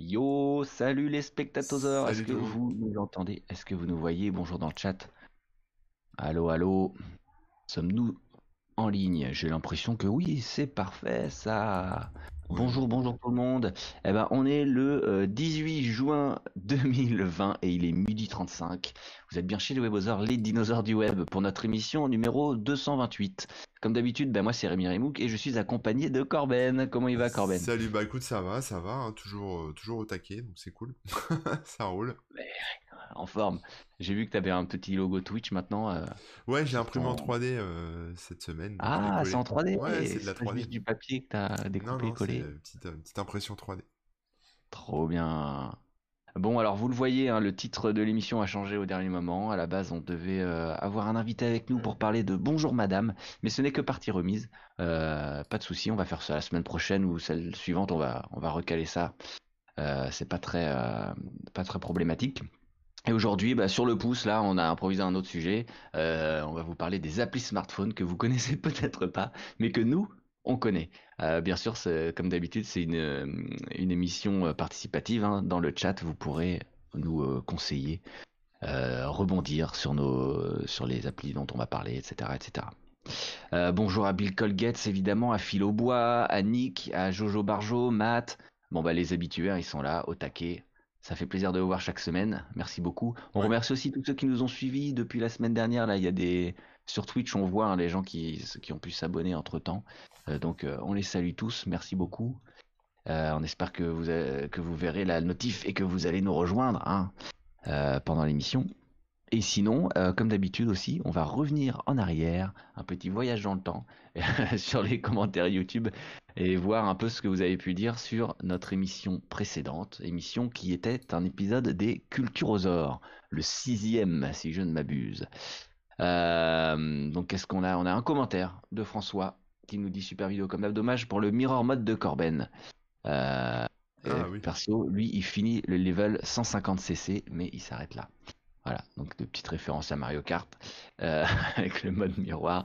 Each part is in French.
Yo, salut les spectateurs. Est-ce que vous nous entendez Est-ce que vous nous voyez? Bonjour dans le chat. Allô, allô. Sommes-nous en ligne? J'ai l'impression que oui, c'est parfait ça. Bonjour, bonjour tout le monde. Eh ben, on est le euh, 18 juin 2020 et il est midi 35. Vous êtes bien chez les Webosaures, les dinosaures du web, pour notre émission numéro 228. Comme d'habitude, ben moi c'est Rémi Remouk et je suis accompagné de Corben. Comment il va Corben? Salut, bah écoute, ça va, ça va, hein, toujours, euh, toujours au taquet, donc c'est cool. ça roule. En forme. J'ai vu que tu avais un petit logo Twitch maintenant. euh, Ouais, j'ai imprimé en ton- 3D euh, cette semaine. Ah, c'est en 3D Ouais, c'est de la pas 3D. juste du papier que t'as Non, découpé et non, collé. petite, euh, petite impression 3D. Trop bien. Bon, alors vous le voyez, hein, le titre de l'émission a changé au dernier moment. À la base, on devait euh, avoir un invité avec nous pour parler de Bonjour Madame, mais ce n'est que partie remise. Euh, pas de souci, on va faire ça la semaine prochaine ou celle suivante, on va, on va recaler ça. Euh, c'est pas très, pas très problématique. Et aujourd'hui, bah, sur le pouce, là, on a improvisé un autre sujet. Euh, on va vous parler des applis smartphones que vous connaissez peut-être pas, mais que nous, on connaît. Euh, bien sûr, comme d'habitude, c'est une, euh, émission participative. hein. Dans le chat, vous pourrez nous conseiller, rebondir sur, les applis dont on va parler, etc. etc. Bonjour à Bill Colgates, évidemment, à Phil Aubois, à Nick, à Jojo Barjo, Matt. Bon, bah, les habitués, hein, ils sont là, au taquet. Ça fait plaisir de vous voir chaque semaine. Merci beaucoup. On Ouais. remercie aussi tous ceux qui nous ont suivis depuis la semaine dernière. Là, il y a des sur Twitch, on voit hein, les gens qui, qui ont pu s'abonner entre temps. donc, euh, on les salue tous. Merci beaucoup. Euh, on espère que vous, euh, que vous verrez la notif et que vous allez nous rejoindre hein, euh, pendant l'émission. Et sinon, euh, comme d'habitude aussi, on va revenir en arrière, un petit voyage dans le temps sur les commentaires YouTube et voir un peu ce que vous avez pu dire sur notre émission précédente, émission qui était un épisode des Culturosaures, le sixième si je ne m'abuse. Euh, donc qu'est-ce qu'on a? On a un commentaire de François qui nous dit super vidéo comme d'hab, dommage pour le mirror mode de Corben. Euh, Ah, oui. Perso, lui, il finit le level 150cc, mais il s'arrête là. Voilà, donc de petites références à Mario Kart euh, avec le mode miroir.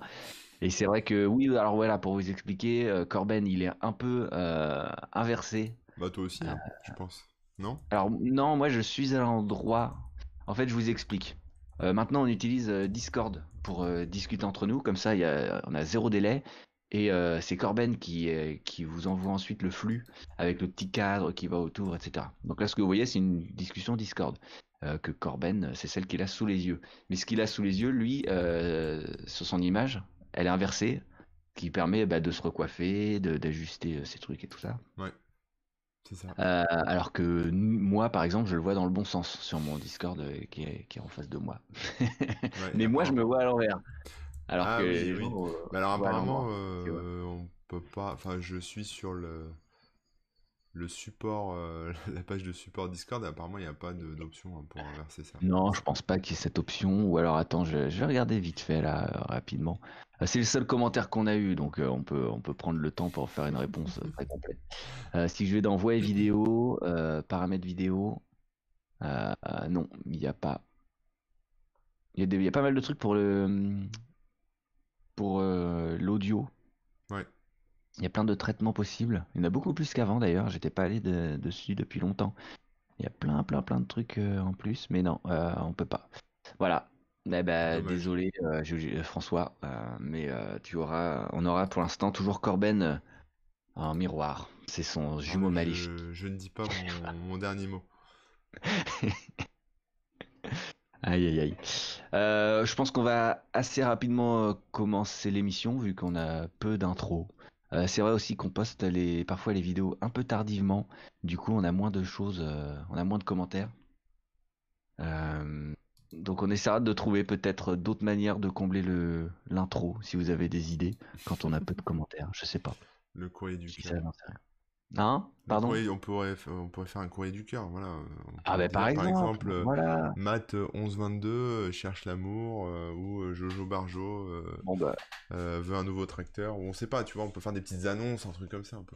Et c'est vrai que oui, alors voilà, pour vous expliquer, euh, Corben, il est un peu euh, inversé. Bah toi aussi, hein, Euh. je pense. Non? Alors non, moi je suis à l'endroit. En fait, je vous explique. Euh, maintenant, on utilise euh, Discord pour euh, discuter entre nous, comme ça, y a, on a zéro délai. Et euh, c'est Corben qui, euh, qui vous envoie ensuite le flux avec le petit cadre qui va autour, etc. Donc là, ce que vous voyez, c'est une discussion Discord. euh, que Corben, c'est celle qu'il a sous les yeux. Mais ce qu'il a sous les yeux, lui, euh, sur son image, elle est inversée, ce qui permet bah, de se recoiffer, d'ajuster euh, ses trucs et tout ça. C'est ça. Euh, alors que moi, par exemple, je le vois dans le bon sens sur mon Discord euh, qui, est, qui est en face de moi. Ouais, Mais moi, je me vois à l'envers. Alors Ah que oui, les oui. gens, euh, Mais alors apparemment, on peut pas. Enfin, je suis sur le le support, euh, la page de support Discord. Apparemment, il n'y a pas d'option hein, pour inverser ça. Non, je pense pas qu'il y ait cette option. Ou alors, attends, je, vais regarder vite fait là, euh, rapidement. Euh, C'est le seul commentaire qu'on a eu, donc on peut, prendre le temps pour faire une réponse très complète. Si je vais dans Voix et vidéo, paramètres vidéo, non, il n'y a pas. Il y, y a pas mal de trucs pour le pour euh, l'audio. Il y a plein de traitements possibles. Il y en a beaucoup plus qu'avant d'ailleurs. J'étais pas allé de- dessus depuis longtemps. Il y a plein, plein, plein de trucs euh, en plus, mais non, euh, on peut pas. Voilà. Eh ben, Dommage. désolé, euh, je- François, euh, mais euh, tu auras, on aura pour l'instant toujours Corben euh, en miroir. C'est son jumeau Ah, maléfique. je, je ne dis pas mon, mon dernier mot. Aïe, aïe, aïe. Euh, je pense qu'on va assez rapidement euh, commencer l'émission vu qu'on a peu d'intro. Euh, c'est vrai aussi qu'on poste les, parfois les vidéos un peu tardivement. Du coup, on a moins de choses, euh, on a moins de commentaires. Euh, donc, on essaiera de trouver peut-être d'autres manières de combler le l'intro si vous avez des idées quand on a peu de commentaires. Je sais pas. Le courrier du cœur. Hein? Pardon? courrier- on, pourrait, f- on pourrait faire un courrier du cœur, voilà. Ah, bah par exemple. euh, Voilà. Matt euh, 1122 euh, cherche l'amour euh, ou euh, Jojo Barjo euh, Bon, bah. euh, veut un nouveau tracteur ou on sait pas, tu vois, on peut faire des petites annonces, un truc comme ça un peu.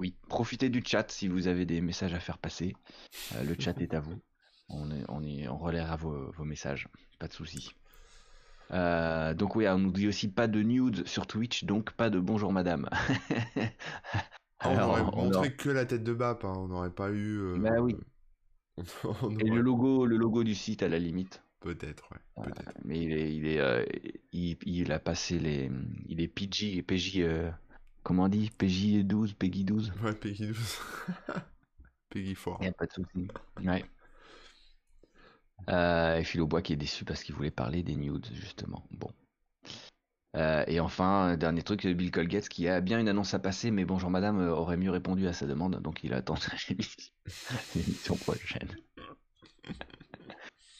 Oui, profitez du chat si vous avez des messages à faire passer. Euh, le chat est à vous. On, est, on, est, on relaiera vos, vos messages, pas de souci. Euh, donc oui, on nous dit aussi pas de nudes sur Twitch, donc pas de bonjour madame. Ah, on aurait montré que la tête de BAP, hein. on n'aurait pas eu. Euh, bah oui. Et le logo, le logo du site à la limite. Peut-être, ouais. Euh, mais il est, il est, euh, il, a passé les, il est PG, PJ, comment on dit, PJ 12, Peggy 12. Ouais, Peggy 12. Peggy 4. Il a pas de souci. Ouais. Euh, et Philo Bois qui est déçu parce qu'il voulait parler des nudes, justement. Bon. Euh, et enfin, dernier truc, Bill Colgate qui a bien une annonce à passer, mais bonjour madame euh, aurait mieux répondu à sa demande, donc il attend l'émission prochaine.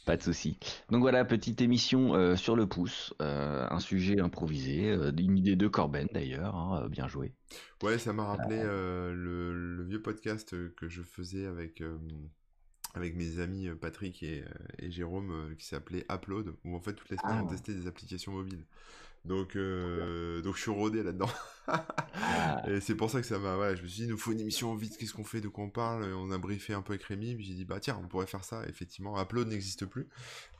Pas de souci. Donc voilà, petite émission sur le pouce, un sujet improvisé, une idée de Corben d'ailleurs, hein, bien joué. Ouais, ça m'a rappelé le, vieux podcast que je faisais avec avec mes amis Patrick et, Jérôme qui s'appelait Upload, où en fait toutes les semaines on ah. testait des applications mobiles. Donc, euh, donc je suis rodé là-dedans. Ah. et c'est pour ça que ça m'a. Voilà, je me suis dit, il nous faut une émission vite, qu'est-ce qu'on fait, de quoi on parle? On a briefé un peu avec Rémi, puis j'ai dit, bah tiens, on pourrait faire ça. Effectivement, Upload n'existe plus,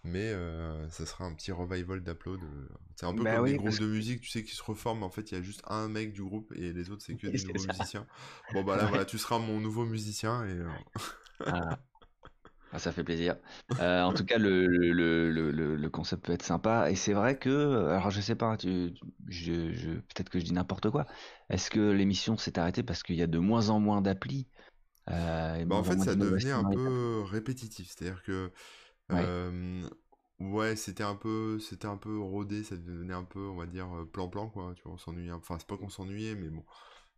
mais euh, ça sera un petit revival d'Upload. Euh. C'est un peu bah comme des groupes de musique, tu sais, qui se reforment. En fait, il y a juste un mec du groupe et les autres, c'est que des nouveaux musiciens. Bon, bah là, voilà, tu seras mon nouveau musicien et. Ah. Ah, ça fait plaisir. Euh, en tout cas, le, le, le, le, concept peut être sympa. Et c'est vrai que, alors je sais pas, tu, je, je, peut-être que je dis n'importe quoi. Est-ce que l'émission s'est arrêtée parce qu'il y a de moins en moins d'applis euh, bah, En fait, ça devenait un peu répétitif. C'est-à-dire que, ouais, euh, c'était un peu, c'était un peu rodé. Ça devenait un peu, on va dire, plan-plan, quoi. Tu vois, on s'ennuyait. Enfin, c'est pas qu'on s'ennuyait, mais bon.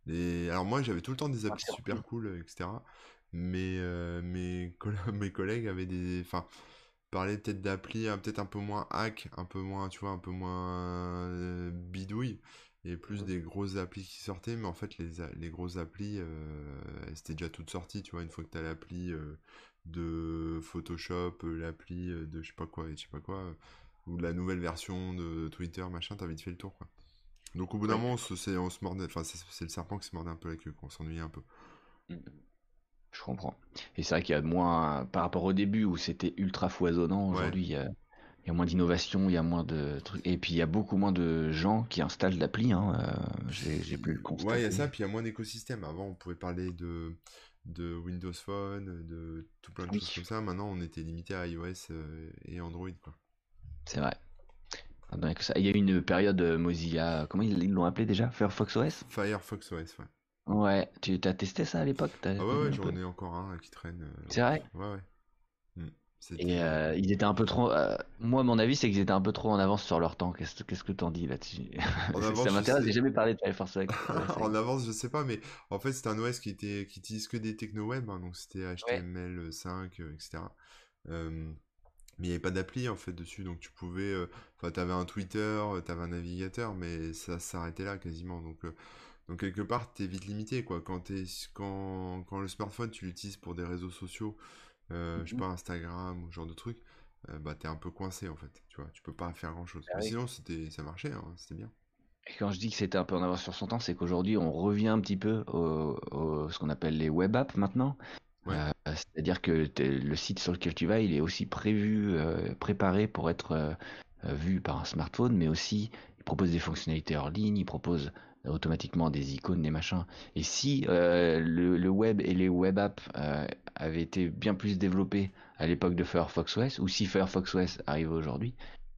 Et alors moi, j'avais tout le temps des applis super cool, etc mais euh, mes, mes collègues avaient des. Enfin, parlaient peut-être d'appli hein, peut-être un peu moins hack, un peu moins, tu vois, un peu moins euh, bidouille, et plus des grosses applis qui sortaient, mais en fait, les, les grosses applis, euh, c'était déjà toutes sorties, tu vois, une fois que tu as l'appli de Photoshop, l'appli de je sais pas quoi, et je sais pas quoi, ou la nouvelle version de Twitter, machin, t'as vite fait le tour, quoi. Donc au bout d'un moment, on se, on se mordait, enfin, c'est le serpent qui se mordait un peu la queue, qu'on s'ennuyait un peu. Je comprends. Et c'est vrai qu'il y a moins, par rapport au début où c'était ultra foisonnant, aujourd'hui il y a, moins d'innovation, il y a moins de trucs. Et puis il y a beaucoup moins de gens qui installent l'appli. Hein. Euh, j'ai plus le constat. Ouais, il y a ça, puis il y a moins d'écosystème. Avant, on pouvait parler de, de Windows Phone, de tout plein de choses comme ça. Maintenant, on était limité à iOS euh, et Android. C'est vrai. Il y a eu une période euh, Mozilla, comment ils l'ont appelé déjà? Firefox OS Firefox OS, ouais. Ouais, tu as testé ça à l'époque? Ah ouais, ouais j'en ai encore un qui traîne. Euh, c'est vrai? Ouais, ouais. Hmm, et euh, ils étaient un peu trop. Euh, moi, mon avis, c'est qu'ils étaient un peu trop en avance sur leur temps. Qu'est-ce qu'est-ce que t'en dis là-dessus? Ça m'intéresse, j'ai jamais parlé de Firefox OS. en avance, je sais pas, mais en fait, c'est un OS qui, était... qui utilise que des techno-web, hein, donc c'était HTML5, etc. mais il n'y avait pas d'appli en fait dessus, donc tu pouvais. Enfin, tu avais un Twitter, tu avais un navigateur, mais ça s'arrêtait là quasiment. Donc. Donc quelque part, tu es vite limité, quoi. Quand, es, quand, quand le smartphone, tu l'utilises pour des réseaux sociaux, euh, je sais mhm. pas, Instagram ou ce genre de trucs, euh, bah t'es un peu coincé, en fait. Tu vois, tu peux pas faire grand-chose. Bah sinon, c'était, ça marchait, hein, c'était bien. Et quand je dis que c'était un peu en avance sur son temps, c'est qu'aujourd'hui, on revient un petit peu au, ce qu'on appelle les web apps maintenant. Euh, c'est-à-dire que le site sur lequel tu vas, il est aussi prévu, préparé pour être vu par un smartphone, mais aussi il propose des fonctionnalités hors ligne, il propose automatiquement des icônes, des machins. Et si euh, le, web et les web apps euh, avaient été bien plus développés à l'époque de Firefox OS, ou si Firefox OS arrive aujourd'hui,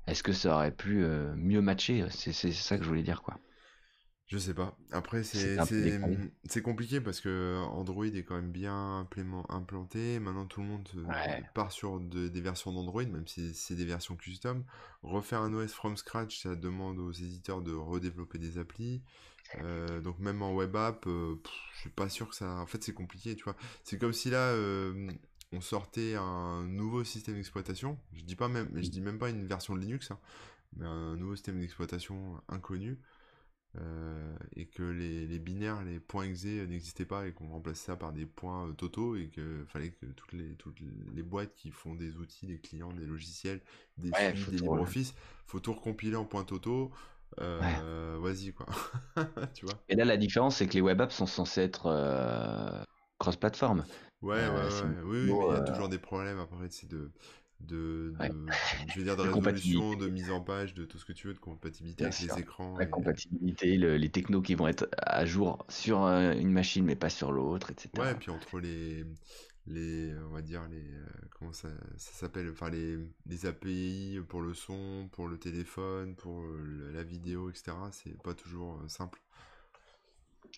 est-ce que ça aurait pu euh, mieux matcher? C'est ça que je voulais dire, quoi. Je sais pas. Après, c'est compliqué parce que Android est quand même bien implanté. Maintenant, tout le monde part sur des versions d'Android, même si c'est des versions custom. Refaire un OS from scratch, ça demande aux éditeurs de redévelopper des applis. Euh, donc même en web app, euh, je suis pas sûr que ça. En fait, c'est compliqué, tu vois. C'est comme si là, euh, on sortait un nouveau système d'exploitation. Je dis pas même, je dis même pas une version de Linux, hein, mais un nouveau système d'exploitation inconnu. et que les, binaires, les points exe n'existaient pas et qu'on remplaçait ça par des points totaux et que fallait que toutes les, toutes les boîtes qui font des outils, des clients, des logiciels, des suites, des LibreOffice, faut tout recompiler en points totaux. Euh, vas-y quoi. tu vois. Et là, la différence, c'est que les web apps sont censés être euh, cross-platform. Ouais, ouais, euh, ouais. Oui, oui, mais il y a toujours des problèmes après, c'est de de, je vais dire de résolution, de mise en page, de tout ce que tu veux, de compatibilité avec les écrans. La compatibilité, les technos qui vont être à jour sur une machine mais pas sur l'autre, etc. Ouais, et puis entre les, les, on va dire les, euh, comment ça, ça s'appelle, enfin les, les API pour le son, pour le téléphone, pour la vidéo, etc. C'est pas toujours euh, simple.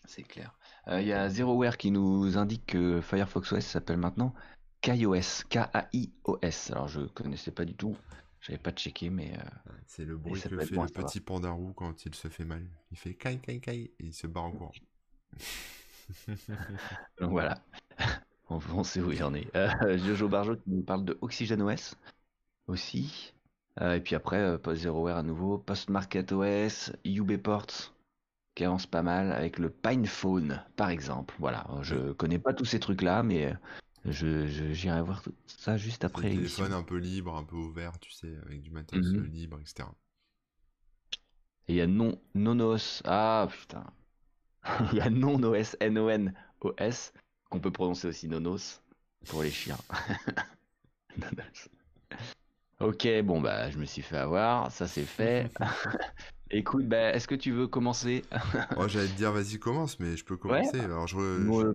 C'est clair. Il y a ZeroWare qui nous indique que Firefox OS s'appelle maintenant KaiOS, K-A-I-O-S. Alors je connaissais pas du tout, j'avais pas checké, mais. Euh, c'est le bruit que fait le petit pandarou quand il se fait mal. Il fait kai kai kai et il se barre en courant. Donc voilà, on, sait où il en est. Euh, Jojo Barjo qui nous parle de OxygenOS aussi. Euh, et puis après, Post ZeroWare à nouveau, PostMarketOS, OS, UBports qui avance pas mal avec le PinePhone par exemple. Voilà, je connais pas tous ces trucs là, mais je, j'irai voir tout ça juste après. Un téléphone un peu libre, un peu ouvert, tu sais, avec du matériel mhm. libre, etc. Et il y a non, Nonos. Ah putain. Il y a Non-OS, N-O-N-O-S, qu'on peut prononcer aussi Nonos pour les chiens. ok, bon bah je me suis fait avoir, ça c'est fait. Écoute, bah, est-ce que tu veux commencer? Oh, J'allais te dire vas-y commence, mais je peux commencer. Alors je, je...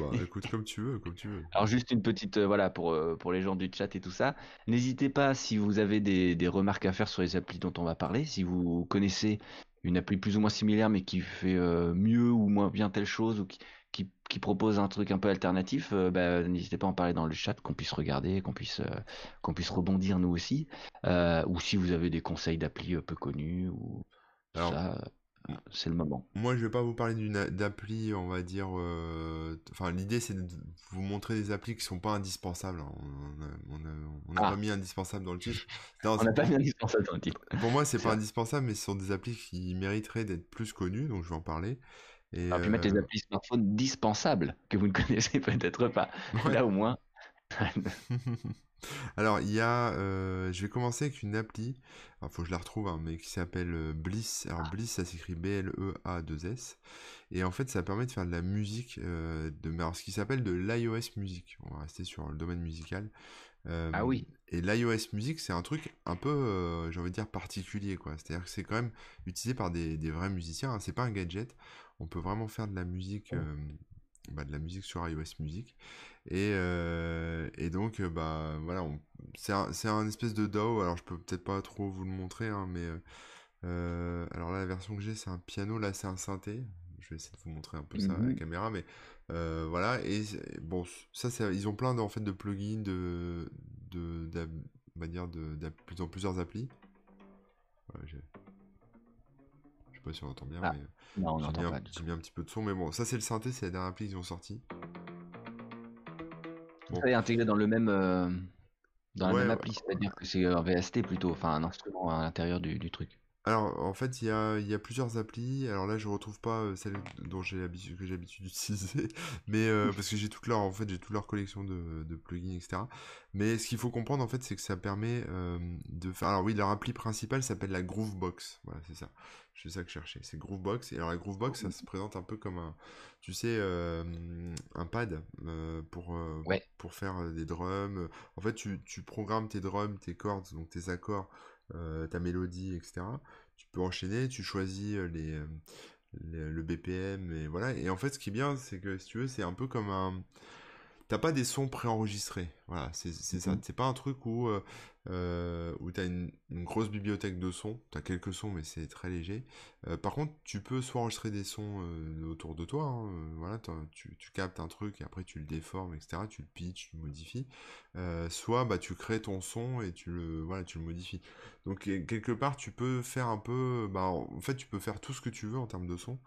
Bah, écoute, comme tu veux, comme tu veux. Alors juste une petite, euh, voilà, pour, euh, pour les gens du chat et tout ça. N'hésitez pas si vous avez des, des, remarques à faire sur les applis dont on va parler. Si vous connaissez une appli plus ou moins similaire mais qui fait euh, mieux ou moins bien telle chose ou qui, qui, qui propose un truc un peu alternatif, bah, n'hésitez pas à en parler dans le chat, qu'on puisse regarder, qu'on puisse, qu'on puisse rebondir nous aussi. ou si vous avez des conseils d'appli peu connus ou ça c'est le moment. Moi, je vais pas vous parler d'une d'appli, on va dire. Euh, enfin, l'idée, c'est de vous montrer des applis qui sont pas indispensables. Hein. On n'a ah. pas mis indispensable dans le titre. on n'a pas mis indispensable dans le titre. Pour moi, c'est pas indispensable, mais ce sont des applis qui mériteraient d'être plus connues, donc je vais en parler. Et ah, puis mettre les euh, applis smartphone dispensables que vous ne connaissez peut-être pas. Là, au moins. Alors, il y a. Euh, je vais commencer avec une appli. Il faut que je la retrouve, hein, mais qui s'appelle euh, Bliss. Alors, ah. Bliss, ça s'écrit B-L-E-A-2-S. Et en fait, ça permet de faire de la musique, euh, de, ce qui s'appelle de l'iOS Music. On va rester sur le domaine musical. ah oui. Et l'iOS Music, c'est un truc un peu, j'ai envie de dire, particulier, quoi. C'est-à-dire que c'est quand même utilisé par des, vrais musiciens. Hein. C'est pas un gadget. On peut vraiment faire de la musique. Oh. Bah, de la musique sur iOS Music. Et, euh, et donc, euh, bah voilà, c'est un, un, espèce de DAO. Alors, je peux peut-être pas trop vous le montrer, hein, mais euh, alors là, la version que j'ai, c'est un piano. Là, c'est un synthé. Je vais essayer de vous montrer un peu ça à la mmh caméra, mais voilà. Et bon, ça, ils ont plein de, en fait, de plugins, de, de, de, de, plusieurs applis. Pas si on entend bien, ah, mais non, j'ai mis, un petit peu de son, mais bon, ça c'est le synthé, c'est la dernière appli qu'ils ont sorti. Bon. Ça est intégré dans le même, euh, dans la même appli, c'est-à-dire que c'est un VST plutôt, enfin un instrument à l'intérieur du, du, truc. Alors, en fait, il y a, y a, plusieurs applis. Alors là, je retrouve pas euh, celle dont j'ai l'habitude que j'ai l'habitude d'utiliser, mais euh, parce que j'ai toute leur, en fait, j'ai toute leur collection de, de, plugins, etc. Mais ce qu'il faut comprendre, en fait, c'est que ça permet de faire. Alors oui, leur appli principale s'appelle la Groovebox. Voilà, c'est ça. C'est ça que je cherchais. C'est Groovebox. Et alors la Groovebox, ça se présente un peu comme un, tu sais, euh, un pad euh, pour, euh, pour faire des drums. En fait, tu, tu, programmes tes drums, tes chords, donc tes accords, ta mélodie, etc. Tu peux enchaîner, tu choisis les, le BPM et voilà. Et en fait, ce qui est bien, c'est que si tu veux, c'est un peu comme un t'as pas des sons préenregistrés. Voilà, c'est ça. Mmh c'est pas un truc où, euh, euh où t'as une, grosse bibliothèque de sons. T'as quelques sons, mais c'est très léger. Euh, par contre, tu peux soit enregistrer des sons euh, autour de toi. Hein, voilà, tu, tu, captes un truc et après tu le déformes, etc. Tu le pitches, tu le modifies. soit bah, tu crées ton son et tu le, voilà, tu le modifies. Donc quelque part, tu peux faire un peu. Bah, en fait, tu peux faire tout ce que tu veux en termes de son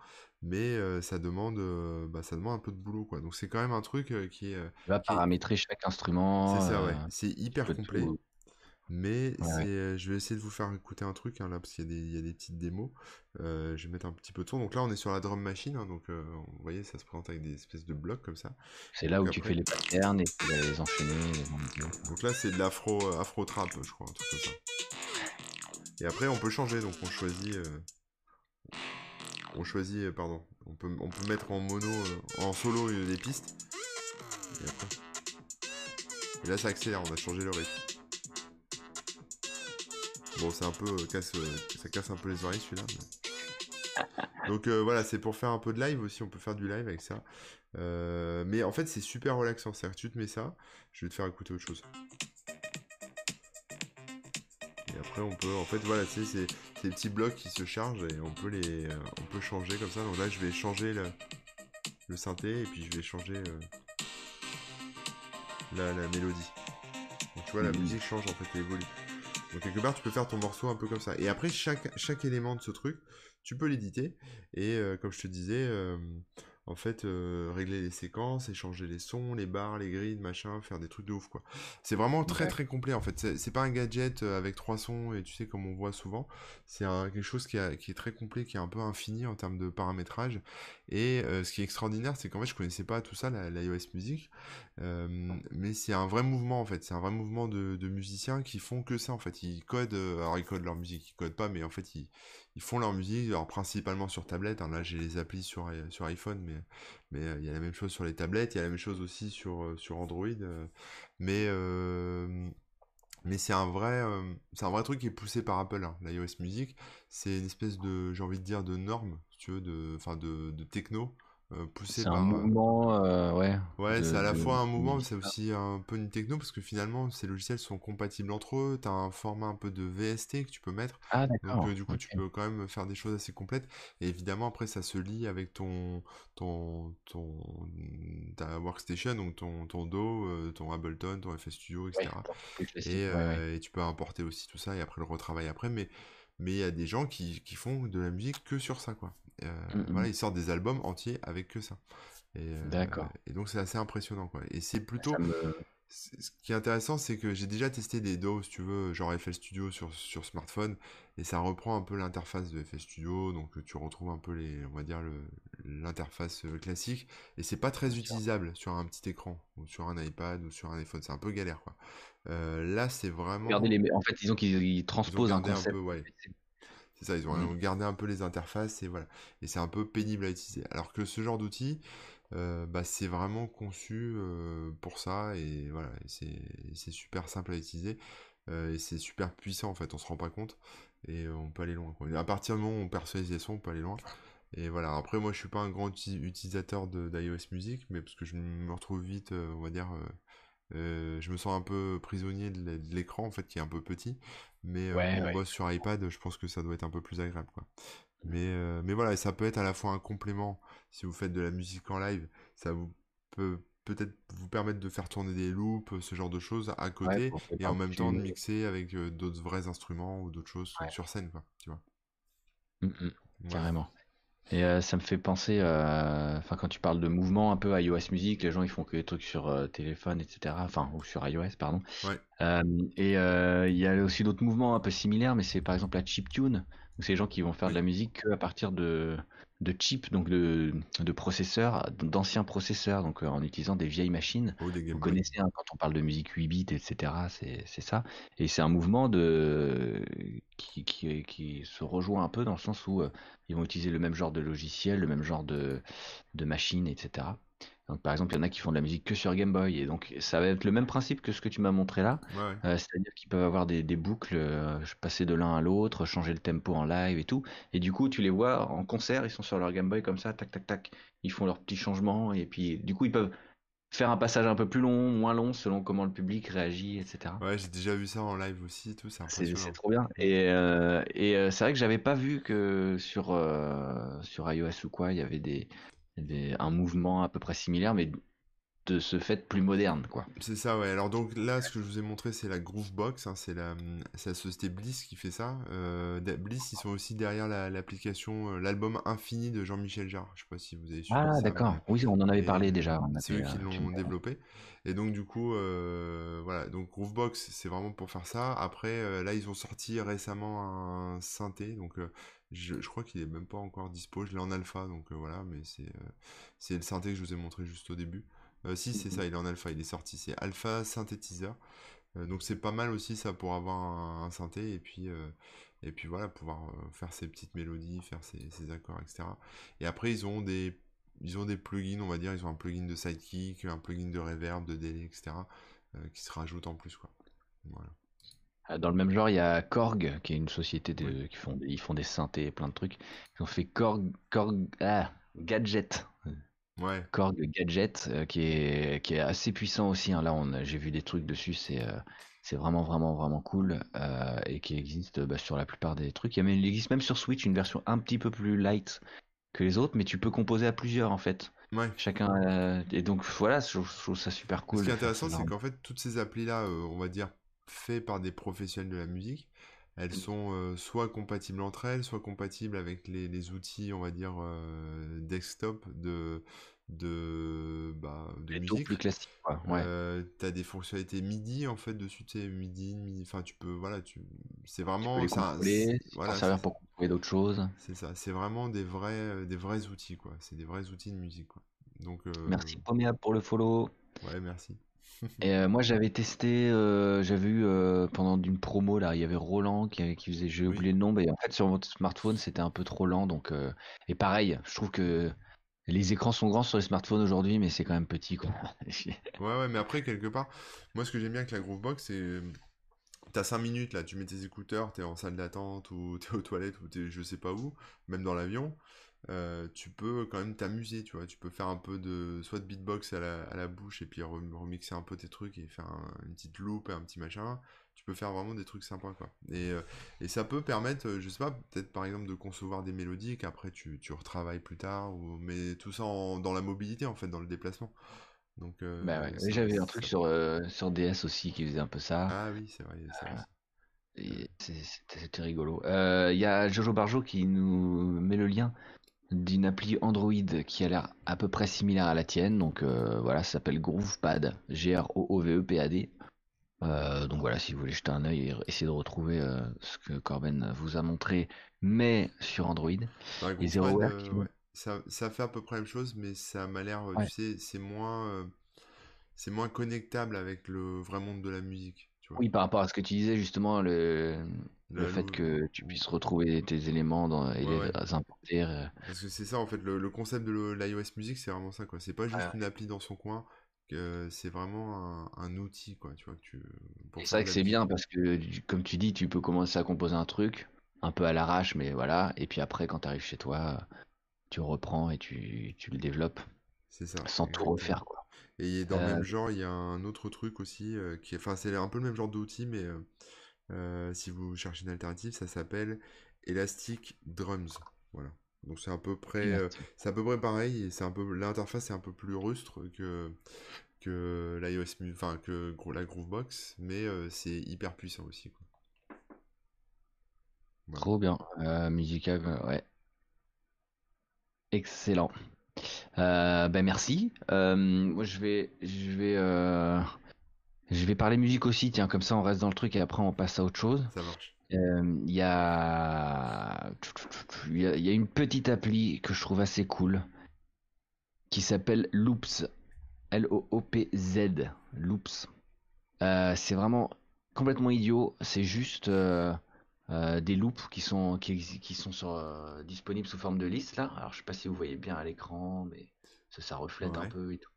mais ça demande bah, ça demande un peu de boulot quoi donc c'est quand même un truc qui est va paramétrer chaque instrument c'est ça ouais. c'est hyper complet. mais je vais essayer de vous faire écouter un truc hein, là parce qu'il y, a des petites démos. Je vais mettre un petit peu de son. Donc là on est sur la drum machine hein, donc vous voyez ça se présente avec des espèces de blocs comme ça. C'est là où tu fais les patterns et tu vas les enchaîner donc là c'est de l'afro afro trap je crois un truc comme ça. Et après on peut changer donc on choisit on choisit, euh, pardon, on peut, on peut mettre en mono, euh, en solo euh, des pistes. Et là, ça accélère, on a changé le rythme. Bon, c'est un peu euh, casse, euh, ça casse un peu les oreilles celui-là. Donc euh, voilà, c'est pour faire un peu de live aussi. On peut faire du live avec ça. mais en fait, c'est super relaxant. C'est-à-dire que tu te mets ça, je vais te faire écouter autre chose. Et après, on peut, en fait, voilà, tu sais, c'est des petits blocs qui se chargent et on peut les, on peut changer comme ça. Donc là, je vais changer le, le synthé et puis je vais changer la, la, mélodie. Donc tu vois, la mmh. musique change en fait, elle évolue. Donc quelque part, tu peux faire ton morceau un peu comme ça. Et après, chaque, chaque élément de ce truc, tu peux l'éditer. Et euh, comme je te disais, euh, en fait, euh, régler les séquences, échanger les sons, les barres, les grilles, machin, faire des trucs de ouf, quoi. C'est vraiment très très complet, en fait. C'est pas un gadget euh, avec trois sons, et tu sais, comme on voit souvent, c'est quelque chose qui, est très complet, qui est un peu infini en termes de paramétrage. Et euh, ce qui est extraordinaire, c'est qu'en fait, je connaissais pas tout ça, l'iOS Music, mais c'est un vrai mouvement, en fait. C'est un vrai mouvement de, de, musiciens qui font que ça, en fait. Ils codent, alors ils codent leur musique, ils codent pas, mais en fait, ils ils font leur musique, alors principalement sur tablette. Hein. là, j'ai les applis sur, euh, sur iPhone, mais mais euh, il y a la même chose sur les tablettes. Il y a la même chose aussi sur, euh, sur Android. mais c'est un vrai un vrai truc qui est poussé par Apple. Hein, l'iOS Music, c'est une espèce de j'ai envie de dire de norme, si tu veux, de enfin de, de techno poussé par. un mouvement, euh, ouais. Ouais, c'est à la fois un mouvement, mais c'est aussi un peu une techno parce que finalement, ces logiciels sont compatibles entre eux. Tu as un format un peu de VST que tu peux mettre. Ah, Donc, euh, du coup, tu peux quand même faire des choses assez complètes. Et évidemment, après, ça se lie avec ton, ton, ton, ta workstation, donc ton, ton Do, ton Ableton, ton FS Studio, etc. et, et, tu peux importer aussi tout ça et après le retravailler après. Mais mais il y a des gens qui, qui, font de la musique que sur ça, quoi. Euh, mmh, voilà, mmh. ils sortent des albums entiers avec que ça. Euh, D'accord. Et donc c'est assez impressionnant, quoi. Et c'est plutôt... Ce qui est intéressant, c'est que j'ai déjà testé des DAW, si tu veux, genre FL Studio sur, sur smartphone, et ça reprend un peu l'interface de FL Studio, donc tu retrouves un peu les, on va dire l'interface euh, classique, et c'est pas très utilisable sur un petit écran, ou sur un iPad, ou sur un iPhone, c'est un peu galère, quoi. là, c'est vraiment. les... En fait, disons qu'ils transposent un concept. C'est ça, ils ont mmh. gardé un peu les interfaces et voilà. Et c'est un peu pénible à utiliser. Alors que ce genre d'outil, euh, bah, c'est vraiment conçu euh, pour ça et voilà, c'est super simple à utiliser euh, et c'est super puissant en fait, on se rend pas compte et on peut aller loin. À partir du moment où on perçoit les sons, on peut aller loin. Et voilà, après moi je suis pas un grand utilisateur d'iOS Music, mais parce que je me retrouve vite, on va dire, je me sens un peu prisonnier de l'écran en fait qui est un peu petit mais euh, on bosse sur iPad, je pense que ça doit être un peu plus agréable, quoi. Mais, euh, mais voilà, ça peut être à la fois un complément si vous faites de la musique en live, ça vous peut peut-être vous permettre de faire tourner des loops, ce genre de choses à côté, et en même temps de mixer avec euh, d'autres vrais instruments ou d'autres choses sur scène, quoi, tu vois. Mmh, mmh. Carrément. Et euh, ça me fait penser, euh, enfin quand tu parles de mouvement un peu iOS Music, les gens ils font que des trucs sur euh, téléphone, etc. Enfin ou sur iOS, pardon. et il y a aussi d'autres mouvements un peu similaires, mais c'est par exemple la chiptune. C'est les gens qui vont faire de la musique à partir de de chips, donc de, de processeurs, d'anciens processeurs, donc euh, en utilisant des vieilles machines. Oh, Vous connaissez hein, quand on parle de musique 8 bits, etc. C'est ça. Et c'est un mouvement de qui, qui, qui, se rejoint un peu dans le sens où euh, ils vont utiliser le même genre de logiciel, le même genre de, de machine, etc par exemple, il y en a qui font de la musique que sur Game Boy, et donc ça va être le même principe que ce que tu m'as montré là. Euh, c'est-à-dire qu'ils peuvent avoir des, boucles, euh, passer de l'un à l'autre, changer le tempo en live et tout. Et du coup, tu les vois en concert, ils sont sur leur Game Boy comme ça, tac, tac, tac. Ils font leurs petits changements, et puis du coup, ils peuvent faire un passage un peu plus long, moins long, selon comment le public réagit, etc. Ouais, j'ai déjà vu ça en live aussi, tout, c'est C'est trop bien. Et, euh, et c'est vrai que j'avais pas vu que sur, sur iOS ou quoi, il y avait des un mouvement à peu près similaire, mais de ce fait plus moderne, quoi. C'est ça, ouais. Alors donc là, ce que je vous ai montré, c'est la Groovebox, hein, c'est la, la société Bliss qui fait ça. Euh, Bliss, ils sont aussi derrière l'application, euh, l'album Infini de Jean-Michel Jarre. Je sais pas si vous avez suivi. Ah d'accord, oui, on en avait parlé déjà. C'est eux qui l'ont développé. Et donc du coup, euh, voilà, donc Groovebox, c'est vraiment pour faire ça. Après, là, ils ont sorti récemment un synthé, donc je, crois qu'il est même pas encore dispo, je l'ai en alpha, donc euh, voilà, mais c'est euh, c'est le synthé que je vous ai montré juste au début. Euh, si, c'est ça, il est en alpha, il est sorti, c'est alpha synthétiseur. donc c'est pas mal aussi ça pour avoir un, synthé et puis et puis voilà pouvoir faire ses petites mélodies, faire ses, accords, etc. Et après ils ont des ils ont des plugins, on va dire, ils ont un plugin de sidekick, un plugin de reverb, de délai, etc. qui se rajoutent en plus, quoi. Dans le même genre, il y a Korg, qui est une société qui font, ils font des synthés et plein de trucs. Ils ont fait Korg, Korg ah, Gadget. Ouais. Korg Gadget, qui, est, qui est assez puissant aussi. Hein. Là, j'ai vu des trucs dessus, c'est c'est vraiment, vraiment, vraiment cool euh, et qui existe bah, sur la plupart des trucs. Il, il, existe même sur Switch une version un petit peu plus light que les autres, mais tu peux composer à plusieurs en fait. Ouais. Chacun euh, et donc voilà, je, trouve ça super cool. Ce qui est intéressant, c'est qu'en fait toutes ces applis là, euh, on va dire faites par des professionnels de la musique, elles mmh. sont soit compatibles entre elles, soit compatibles avec les, les outils, on va dire desktop de de, bah, de musique. plus classique. Ouais. Euh, t'as des fonctionnalités MIDI en fait dessus, tu sais, MIDI, MIDI, enfin tu peux, voilà, tu, c'est vraiment, ça, voilà, servir pour d'autres choses. C'est ça, c'est vraiment des vrais, euh, des vrais outils quoi, c'est des vrais outils de musique quoi. Donc. Euh... Merci Pomea pour le follow. Ouais, merci. Et euh, moi j'avais testé, j'avais eu pendant une promo là, il y avait Roland qui, qui faisait, j'ai oublié le nom, mais en fait sur votre smartphone c'était un peu trop lent donc et pareil, je trouve que les écrans sont grands sur les smartphones aujourd'hui, mais c'est quand même petit, quoi. ouais, ouais, mais après, quelque part, moi, ce que j'aime bien avec la Groovebox, c'est. T'as 5 minutes là, tu mets tes écouteurs, t'es en salle d'attente ou t'es aux toilettes ou t'es je sais pas où, même dans l'avion, euh, tu peux quand même t'amuser, tu vois. Tu peux faire un peu de soit de beatbox à la, bouche et puis remixer un peu tes trucs et faire une petite loop et un petit machin tu peux faire vraiment des trucs sympas quoi. Et, euh, et ça peut permettre, euh, je sais pas, peut-être par exemple de concevoir des mélodies qu'après tu, tu retravailles plus tard, ou, mais tout ça dans la mobilité en fait, dans le déplacement. Donc, euh, bah ouais, j'avais un truc sur, sur DS aussi qui faisait un peu ça. Ah oui, c'est vrai, C'était rigolo. Il y a Jojo Barjo qui nous met le lien d'une appli Android qui a l'air à peu près similaire à la tienne. Donc voilà, ça s'appelle GroovePad, G-R-O-O-V-E-P-A-D. Euh, donc voilà, si vous voulez jeter un œil et essayer de retrouver euh, ce que Corben vous a montré, mais sur Android. Euh, ça, ça, fait à peu près la même chose, mais ça m'a l'air, tu sais, c'est moins, c'est moins connectable avec le vrai monde de la musique. Oui, par rapport à ce que tu disais justement, le, le, fait que tu puisses retrouver tes éléments dans, et les importer. Parce que c'est ça en fait, le, concept de l'iOS Music, c'est vraiment ça quoi. C'est pas juste une appli dans son coin c'est vraiment un, outil, quoi, tu vois, que tu... C'est vrai que c'est bien parce que, comme tu dis, tu peux commencer à composer un truc, un peu à l'arrache, mais voilà, et puis après, quand tu arrives chez toi, tu reprends et tu, tu le développes. C'est ça. Sans tout refaire, quoi. Et dans le même euh, genre, il y a un autre truc aussi, euh, qui est, enfin, c'est un peu le même genre d'outil, mais euh, si vous cherchez une alternative, ça s'appelle Elastic Drums. Voilà. Donc c'est à peu près, euh, c'est à peu près pareil c'est un peu l'interface est un peu plus rustre que que l'iOS, enfin que la Groovebox, mais euh, c'est hyper puissant aussi. Quoi. Trop bien, euh, musical, ouais, excellent. ben merci. moi je vais, je vais, je vais parler musique aussi. Tiens, comme ça on reste dans le truc et après on passe à autre chose. Ça marche. Il y, a... y, a... une petite appli que je trouve assez cool qui s'appelle Loops. L-O-O-P-Z. Loops. Euh, c'est vraiment complètement idiot. C'est juste euh, euh, des loops qui sont, qui, qui sont sur, disponibles sous forme de liste là. Alors je sais pas si vous voyez bien à l'écran, mais ça, ça reflète un peu et tout.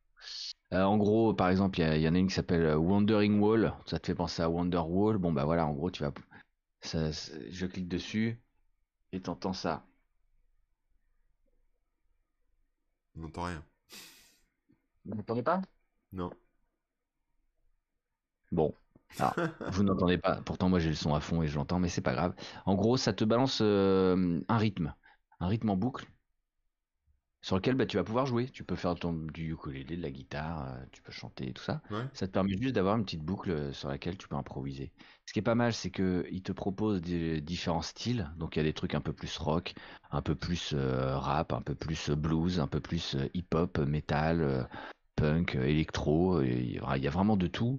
En gros, par exemple, il y, y, en a une qui s'appelle Wandering Wall. Ça te fait penser à Wonder Wall. Bon, bah voilà, en gros, tu vas je clique dessus et t'entends ça. On n'entend rien. Vous n'entendez pas? Non. Bon. vous n'entendez pas. Pourtant, moi, j'ai le son à fond et je l'entends, mais c'est pas grave. En gros, ça te balance euh, un rythme. Un rythme en boucle sur lequel bah, tu vas pouvoir jouer. Tu peux faire ton, du ukulélé, de la guitare, euh, tu peux chanter et tout ça. Ça te permet juste d'avoir une petite boucle euh, sur laquelle tu peux improviser. Ce qui est pas mal, c'est qu'il te propose des différents styles. Donc il y a des trucs un peu plus rock, un peu plus euh, rap, un peu plus blues, un peu plus hip-hop, metal, punk, électro. Il y a vraiment de tout.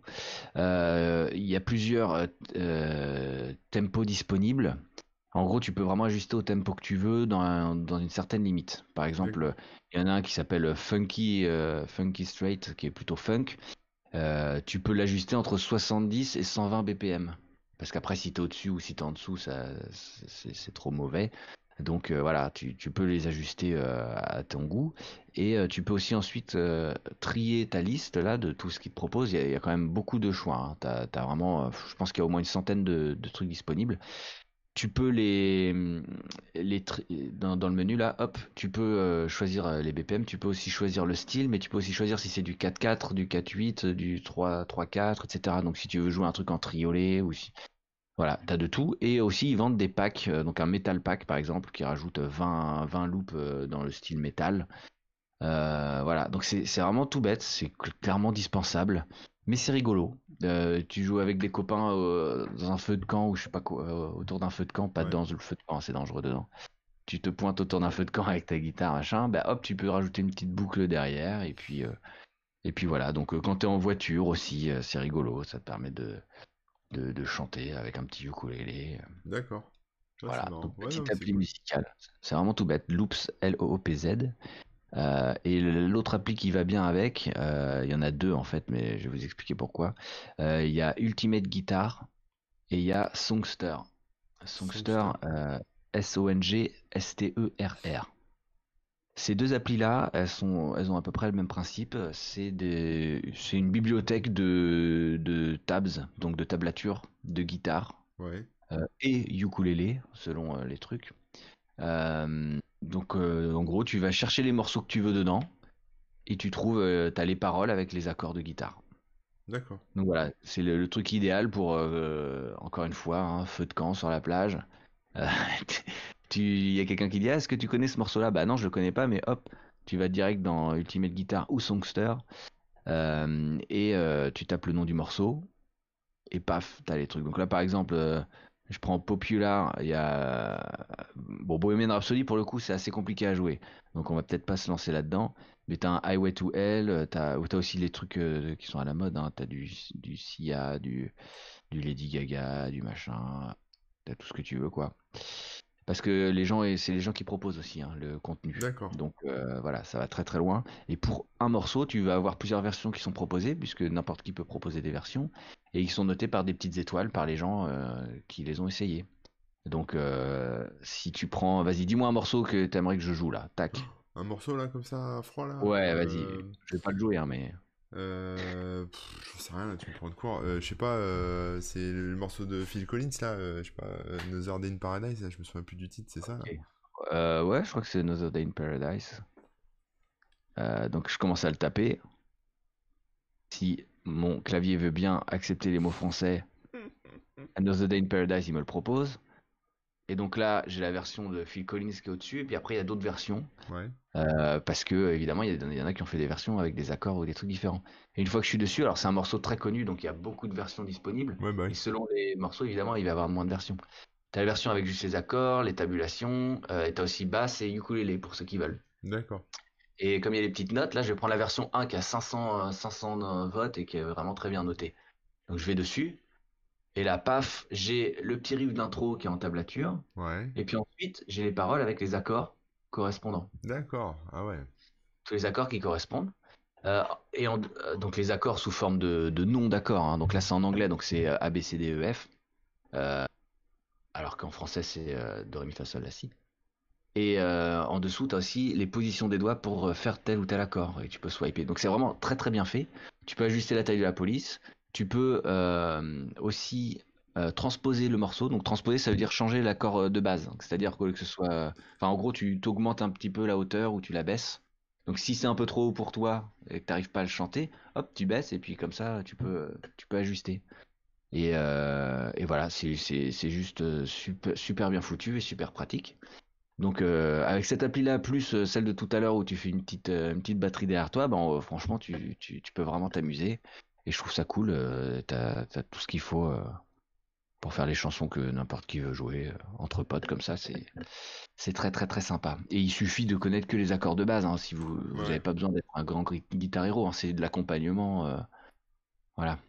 il y a plusieurs tempos disponibles. En gros, tu peux vraiment ajuster au tempo que tu veux dans, dans une certaine limite. Par exemple, il y en a un qui s'appelle Funky, euh, Funky Straight, qui est plutôt funk. Euh, tu peux l'ajuster entre 70 et 120 BPM. Parce qu'après, si tu es au-dessus ou si tu es en dessous, ça, c'est, trop mauvais. Donc voilà, tu, peux les ajuster à ton goût. Et tu peux aussi ensuite trier ta liste là de tout ce qu'ils te proposent. Il y, a, quand même beaucoup de choix. Hein. Tu as, vraiment, je pense qu'il y a au moins une centaine de trucs disponibles tu peux les, les dans, dans, le menu là, hop, tu peux euh, choisir euh, les BPM, tu peux aussi choisir le style, mais tu peux aussi choisir si c'est du 4-4, du 4-8, du 3-4, etc. Donc si tu veux jouer un truc en triolet ou si... Voilà, t'as de tout. Et aussi ils vendent des packs, euh, donc un metal pack par exemple, qui rajoute 20, 20 loops dans le style métal. voilà, donc c'est vraiment tout bête, c'est clairement dispensable. Mais c'est rigolo. Euh, tu joues avec des copains euh, dans un feu de camp ou je sais pas quoi, euh, autour d'un feu de camp, pas dans le feu de camp, c'est dangereux dedans. Tu te pointes autour d'un feu de camp avec ta guitare, machin, bah hop, tu peux rajouter une petite boucle derrière et puis et puis voilà. Donc quand t'es en voiture aussi, c'est rigolo, ça te permet de, de, chanter avec un petit ukulélé. D'accord. Voilà, donc petite appli musicale. C'est vraiment tout bête. Loops, L-O-O-P-Z. Euh, et l'autre appli qui va bien avec, euh, il y en a deux en fait, mais je vais vous expliquer pourquoi. Euh, il y a Ultimate Guitar et il y a Songster. Songster, S-O-N-G-S-T-E-R-R. Ces deux applis-là, elles, sont, elles ont à peu près le même principe. C'est une bibliothèque de, de tabs, donc de tablatures, de guitare et ukulélé, selon les trucs. Donc, euh, en gros, tu vas chercher les morceaux que tu veux dedans et tu trouves, euh, as les paroles avec les accords de guitare. D'accord. Donc voilà, c'est le, truc idéal pour, euh, encore une fois, un hein, feu de camp sur la plage. Il y a quelqu'un qui dit ah, Est-ce que tu connais ce morceau-là? Bah non, je le connais pas, mais hop, tu vas direct dans Ultimate Guitar ou Songster et tu tapes le nom du morceau et paf, t'as les trucs. Donc là, par exemple, je prends Popular, il y a bon Bohemian Rhapsody pour le coup c'est assez compliqué à jouer, donc on va peut-être pas se lancer là-dedans. Mais t'as un Highway to Hell, t'as as aussi les trucs euh, qui sont à la mode, hein. t'as du du Sia, du du Lady Gaga, du machin, t'as tout ce que tu veux quoi parce que les gens et c'est les gens qui proposent aussi hein, le contenu. D'accord. Donc euh, voilà, ça va très très loin. Et pour un morceau, tu vas avoir plusieurs versions qui sont proposées, puisque n'importe qui peut proposer des versions, et ils sont notés par des petites étoiles par les gens euh, qui les ont essayés. Donc euh, si tu prends, vas-y, dis-moi un morceau que tu aimerais que je joue là, tac. Un morceau là comme ça, froid là. Ouais, vas-y. Je vais pas le jouer, hein, mais. Euh, je sais rien, là, tu me prends de court. Euh, je sais pas, euh, c'est le morceau de Phil Collins, là, euh, je sais pas, Another Day in Paradise, là, je me souviens plus du titre, c'est ça Ouais, je crois que c'est Another Day in Paradise. donc je commence à le taper. Si mon clavier veut bien accepter les mots français, Another Day in Paradise, il me le propose. Et donc là, j'ai la version de Phil Collins qui est au-dessus, et puis après, il y a d'autres versions. Euh, parce que, évidemment, il y, en a qui ont fait des versions avec des accords ou des trucs différents. Et une fois que je suis dessus, alors c'est un morceau très connu, donc il y a beaucoup de versions disponibles. Bah et selon les morceaux, évidemment, il va y avoir moins de versions. Tu as la version avec juste les accords, les tabulations, euh, et tu as aussi basse et ukulélé pour ceux qui veulent. D'accord. Et comme il y a les petites notes, là, je vais prendre la version 1 qui a 500, 500 euh, votes et qui est vraiment très bien notée. Donc je vais dessus, et là, paf, j'ai le petit riff d'intro qui est en tablature. Ouais. Et puis ensuite, j'ai les paroles avec les accords correspondants. D'accord, ah ouais. Tous les accords qui correspondent. Euh, et euh, donc les accords sous forme de, de noms d'accords. Hein. Donc là, c'est en anglais, donc c'est euh, A, B, C, D, E, F. alors qu'en français, c'est Do, Ré, Mi, Fa, Sol, La, Si. Et en dessous, tu as aussi les positions des doigts pour faire tel ou tel accord. Et tu peux swiper. Donc c'est vraiment très très bien fait. Tu peux ajuster la taille de la police. Tu peux euh, aussi euh, transposer le morceau. Donc transposer, ça veut dire changer l'accord euh, de base. C'est-à-dire que, ce soit... Enfin, en gros, tu t'augmentes un petit peu la hauteur ou tu la baisses. Donc si c'est un peu trop haut pour toi et que tu n'arrives pas à le chanter, hop, tu baisses et puis comme ça, tu peux, tu peux ajuster. Et, voilà, c'est juste super, super, bien foutu et super pratique. Donc avec cette appli-là, plus celle de tout à l'heure où tu fais une petite, une petite batterie derrière toi, ben, franchement, tu, tu, tu peux vraiment t'amuser. Et je trouve ça cool. Euh, t'as as tout ce qu'il faut euh, pour faire les chansons que n'importe qui veut jouer euh, entre potes comme ça. C'est très très très sympa. Et il suffit de connaître que les accords de base. Hein, si vous vous n'avez pas besoin d'être un grand guitar héros. Hein, c'est de l'accompagnement. voilà.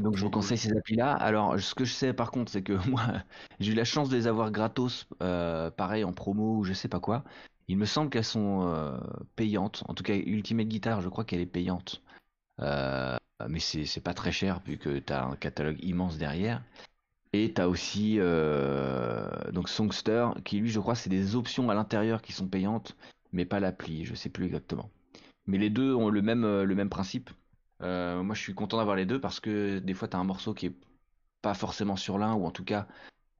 Donc je vous conseille ces applis-là. Alors ce que je sais par contre, c'est que moi j'ai eu la chance de les avoir gratos, pareil en promo ou je sais pas quoi. Il me semble qu'elles sont payantes. En tout cas, Ultimate Guitar, je crois qu'elle est payante. Euh, mais c'est pas très cher vu que tu as un catalogue immense derrière. Et t'as aussi donc Songster, qui lui, je crois, c'est des options à l'intérieur qui sont payantes, mais pas l'appli, je sais plus exactement. Mais les deux ont le même, le même principe. Moi, je suis content d'avoir les deux parce que des fois, t'as un morceau qui est pas forcément sur l'un, ou en tout cas,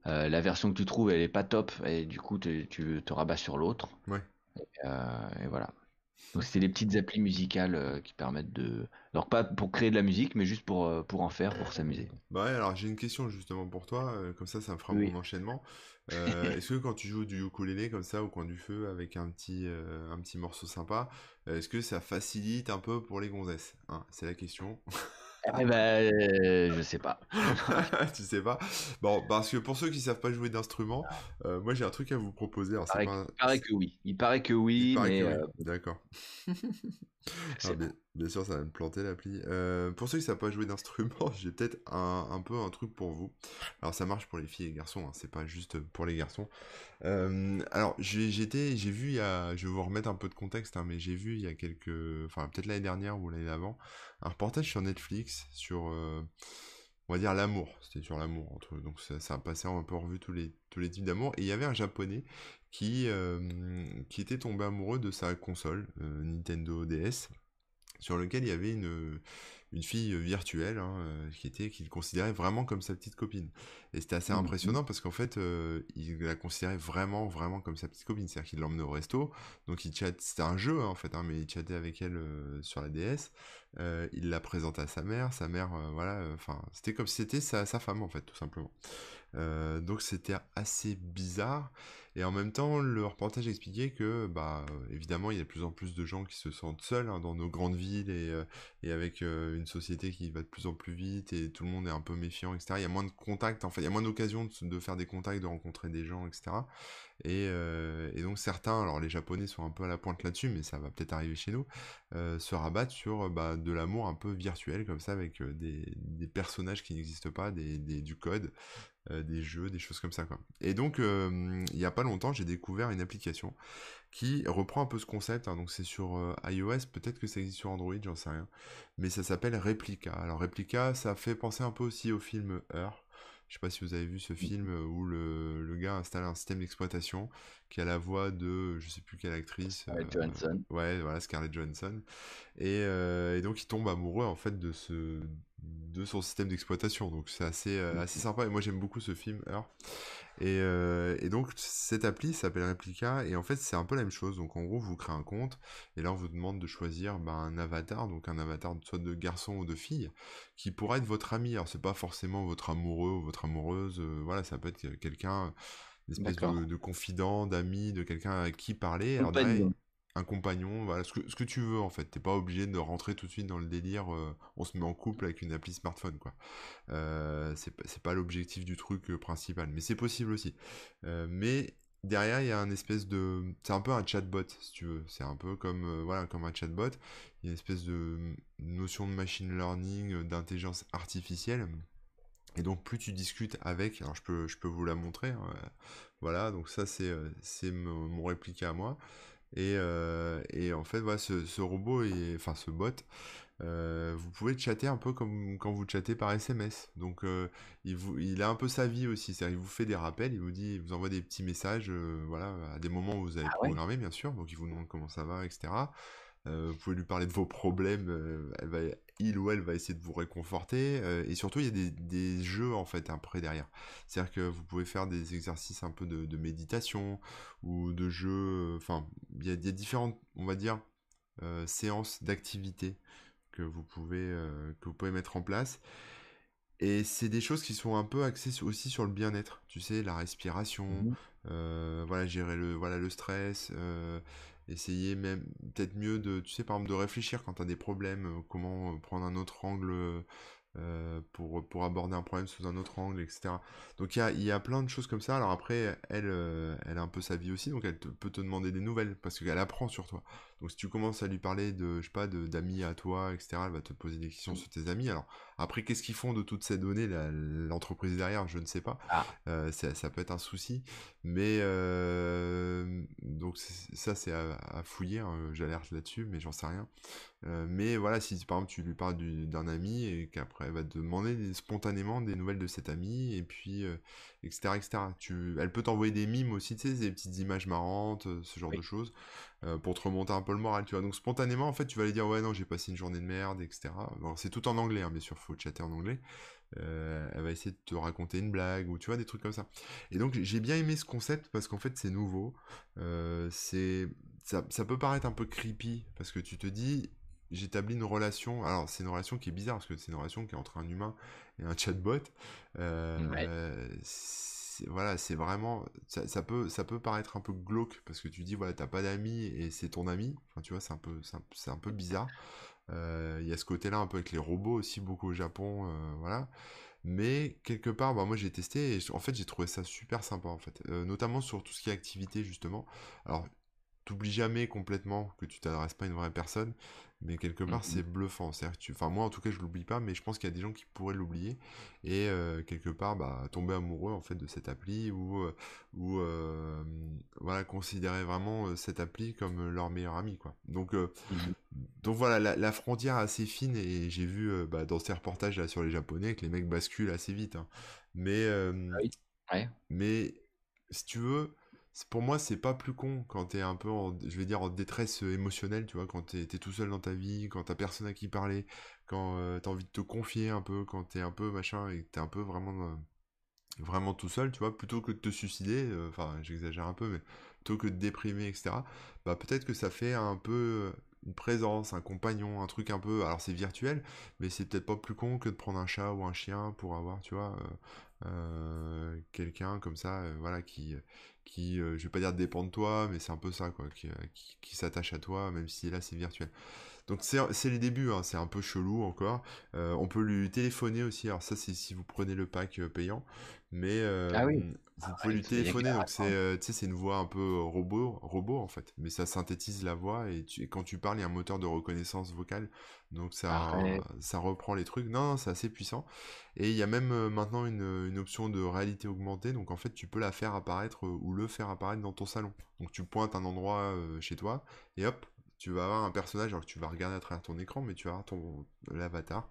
la version que tu trouves, elle est pas top, et du coup, tu te rabats sur l'autre. Ouais. et voilà. Donc c'est des petites applis musicales euh, qui permettent de... Alors pas pour créer de la musique, mais juste pour, euh, pour en faire, pour s'amuser. Bah ouais, alors j'ai une question justement pour toi, euh, comme ça ça me fera mon enchaînement. est-ce que quand tu joues du ukulélé comme ça au coin du feu avec un petit, un petit morceau sympa, est-ce que ça facilite un peu pour les gonzesses hein? C'est la question. Eh ben, euh, je sais pas. tu sais pas? Bon, parce que pour ceux qui savent pas jouer d'instrument, euh, moi j'ai un truc à vous proposer. il, paraît, que oui. Il paraît que oui, mais. Euh, D'accord. bien, sûr, ça va me planter l'appli. pour ceux qui savent pas jouer d'instrument, j'ai peut-être un, peu un truc pour vous. Alors ça marche pour les filles et les garçons, hein, c'est pas juste pour les garçons. alors j'étais, j'ai vu il y a, je vais vous remettre un peu de contexte, hein, mais j'ai vu il y a quelques, enfin peut-être l'année dernière ou l'année d'avant, un reportage sur Netflix sur, euh, on va dire, l'amour. C'était sur l'amour entre. Donc ça, a passé un peu en revue tous les, tous les types d'amour. Et il y avait un japonais qui, euh, qui était tombé amoureux de sa console, euh, Nintendo DS, sur lequel il y avait une, une fille virtuelle hein, qui était qu'il considérait vraiment comme sa petite copine. Et c'était assez mmh, impressionnant mmh. parce qu'en fait, il la considérait vraiment, vraiment comme sa petite copine. C'est-à-dire qu'il l'emmenait au resto, donc il chat, c'était un jeu hein, en fait, hein, mais il chattait avec elle sur la DS. il la présentait à sa mère, sa mère, voilà, enfin, c'était comme si c'était sa, sa, femme en fait, tout simplement. donc c'était assez bizarre. Et en même temps, le reportage expliquait que, bah, évidemment, il y a de plus en plus de gens qui se sentent seuls hein, dans nos grandes villes et, euh, avec euh, une société qui va de plus en plus vite et tout le monde est un peu méfiant, etc. Il y a moins de contacts, en fait, il y a moins d'occasions de, faire des contacts, de rencontrer des gens, etc. Et, euh, donc certains, alors les Japonais sont un peu à la pointe là-dessus, mais ça va peut-être arriver chez nous, euh, se rabattent sur bah, de l'amour un peu virtuel comme ça, avec des, personnages qui n'existent pas, des, du code, euh, des jeux, des choses comme ça. Quoi. Et donc, euh, il n'y a pas longtemps, j'ai découvert une application qui reprend un peu ce concept. Hein. donc, c'est sur euh, iOS, peut-être que ça existe sur Android, j'en sais rien. Mais ça s'appelle Replica. Alors, Replica, ça fait penser un peu aussi au film Heure. Je sais pas si vous avez vu ce film où le, le gars installe un système d'exploitation qui a la voix de je sais plus quelle actrice. Scarlett Johansson. Ouais, voilà, Scarlett Johansson. Et, et, donc il tombe amoureux en fait de ce de son système d'exploitation. Donc c'est assez, euh, assez sympa. Et moi j'aime beaucoup ce film, Heure. Et, euh, et, donc cette appli s'appelle Replica et en fait c'est un peu la même chose. Donc en gros vous créez un compte et là on vous demande de choisir bah, un avatar, donc un avatar soit de garçon ou de fille, qui pourra être votre ami. Alors c'est pas forcément votre amoureux ou votre amoureuse, euh, voilà ça peut être quelqu'un, une espèce de, confident, d'ami, de quelqu'un à qui parler. Alors, un compagnon, voilà, ce que, tu veux en fait. T'es pas obligé de rentrer tout de suite dans le délire, euh, on se met en couple avec une appli smartphone, quoi. Euh, c'est pas l'objectif du truc euh, principal, mais c'est possible aussi. mais derrière, il y a un espèce de... C'est un peu un chatbot, si tu veux. C'est un peu comme, un chatbot. Il y une espèce de notion de machine learning, d'intelligence artificielle. Et donc plus tu discutes avec, alors je peux, vous la montrer, hein, voilà, donc ça c'est c'est mon répliqué à moi. Et, euh, et en fait, voilà, ce, ce robot, et, enfin ce bot, euh, vous pouvez chatter un peu comme quand vous chattez par SMS. Donc euh, il, vous, il a un peu sa vie aussi, c'est-à-dire il vous fait des rappels, il vous dit, il vous envoie des petits messages, euh, voilà, à des moments où vous avez ah programmé bien sûr, donc il vous demande comment ça va, etc. Euh, vous pouvez lui parler de vos problèmes, euh, elle va, il ou elle va essayer de vous réconforter. Euh, et surtout, il y a des, des, jeux en fait après derrière. C'est-à-dire que vous pouvez faire des exercices un peu de, de méditation ou de jeux. Enfin, il y, a, il y a différentes, on va dire, séances d'activité que vous pouvez que vous pouvez mettre en place. Et c'est des choses qui sont un peu axées aussi sur le bien-être. Tu sais, la respiration, mmh voilà, gérer le, voilà, le stress, essayer même peut-être mieux de tu sais par exemple de réfléchir quand tu as des problèmes euh, comment euh, prendre un autre angle euh, pour, aborder un problème sous un autre angle etc donc il y a, y a plein de choses comme ça. Alors après elle elle a un peu sa vie aussi donc elle peut te demander des nouvelles parce qu'elle apprend sur toi Donc si tu commences à lui parler de, je sais pas, d'amis à toi, etc., elle va te poser des questions sur tes amis. Alors après, qu'est-ce qu'ils font de toutes ces données, l'entreprise derrière, je ne sais pas. Ah. Euh, ça, peut être un souci. Mais euh, donc ça, c'est à, fouiller. Hein, j'alerte là-dessus, mais j'en sais rien. Euh, mais voilà, si par exemple tu lui parles d'un ami et qu'après elle va te demander spontanément des nouvelles de cet ami, et puis etc. etc. Tu, elle peut t'envoyer des mimes aussi, tu sais, des petites images marrantes, ce genre de choses. Euh, pour te remonter un peu le moral, tu vois. Donc spontanément, en fait, tu vas aller dire ouais non, j'ai passé une journée de merde, etc. c'est tout en anglais, hein, bien sûr, faut chatter en anglais. Euh, elle va essayer de te raconter une blague ou tu vois des trucs comme ça. Et donc j'ai bien aimé ce concept parce qu'en fait c'est nouveau. Euh, c'est ça, ça, peut paraître un peu creepy parce que tu te dis j'établis une relation. Alors c'est une relation qui est bizarre parce que c'est une relation qui est entre un humain et un chatbot. Euh, voilà, c'est vraiment, ça, peut, ça peut paraître un peu glauque parce que tu dis voilà, t'as pas d'amis et c'est ton ami. Enfin, tu vois, c'est un peu, c'est un, peu bizarre. Euh, il y a ce côté-là un peu avec les robots aussi beaucoup au Japon, euh, voilà. Mais quelque part, bah, moi j'ai testé et en fait j'ai trouvé ça super sympa en fait, euh, notamment sur tout ce qui est activité justement. Alors t'oublies jamais complètement que tu t'adresses pas à une vraie personne, mais quelque part c'est mmh bluffant. Tu... Enfin moi en tout cas je l'oublie pas, mais je pense qu'il y a des gens qui pourraient l'oublier et euh, quelque part bah, tomber amoureux en fait de cette appli ou euh, ou euh, voilà considérer vraiment cette appli comme leur meilleur ami quoi. Donc mmh donc voilà la, frontière est assez fine et j'ai vu bah, dans ces reportages là sur les japonais que les mecs basculent assez vite. Hein. Mais ah mais si tu veux pour moi, c'est pas plus con quand t'es un peu, en, je vais dire, en détresse euh, émotionnelle, tu vois, quand t'es es tout seul dans ta vie, quand t'as personne à qui parler, quand euh, t'as envie de te confier un peu, quand t'es un peu machin et que t'es un peu vraiment, euh, vraiment tout seul, tu vois, plutôt que de te suicider, enfin, j'exagère un peu, mais plutôt que de déprimer, etc., bah peut-être que ça fait un peu une présence, un compagnon, un truc un peu, alors c'est virtuel, mais c'est peut-être pas plus con que de prendre un chat ou un chien pour avoir, tu vois, quelqu'un comme ça, voilà, qui euh, je vais pas dire dépend de toi, mais c'est un peu ça, quoi, qui, euh, qui, s'attache à toi, même si là c'est virtuel. Donc c'est les débuts, hein, c'est un peu chelou encore. Euh, on peut lui téléphoner aussi, alors ça c'est si vous prenez le pack payant, mais ah oui. vous ah pouvez lui téléphoner, donc c'est c'est une voix un peu robot, robot en fait, mais ça synthétise la voix et, et, quand tu parles il y a un moteur de reconnaissance vocale, donc ça, ça reprend les trucs. Non, c'est assez puissant. Et il y a même euh, maintenant une, option de réalité augmentée. Donc en fait, tu peux la faire apparaître euh, ou le faire apparaître dans ton salon. Donc tu pointes un endroit euh, chez toi et hop, tu vas avoir un personnage. Alors que tu vas regarder à travers ton écran, mais tu vas avoir ton l'avatar.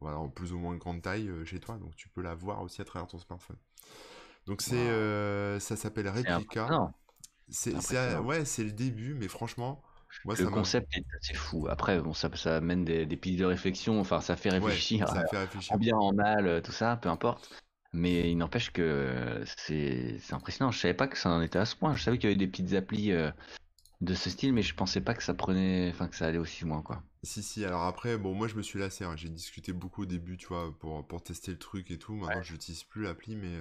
voilà, en plus ou moins grande taille chez toi. Donc tu peux la voir aussi à travers ton smartphone. Donc c'est, ça s'appelle Replica. C'est, ouais, c'est le début, mais franchement le concept est assez fou. Après, bon, ça, ça amène des, des pistes de réflexion. Enfin, ça fait réfléchir. ça fait réfléchir. En bien, en mal, euh, tout ça, peu importe. Mais il n'empêche que c'est impressionnant. Je savais pas que ça en était à ce point. Je savais qu'il y avait des petites applis euh, de ce style, mais je pensais pas que ça prenait, enfin que ça allait aussi loin, quoi. Si, si, alors après, bon, moi je me suis lassé, hein. j'ai discuté beaucoup au début, tu vois, pour, pour tester le truc et tout. Maintenant, je n'utilise plus l'appli, mais,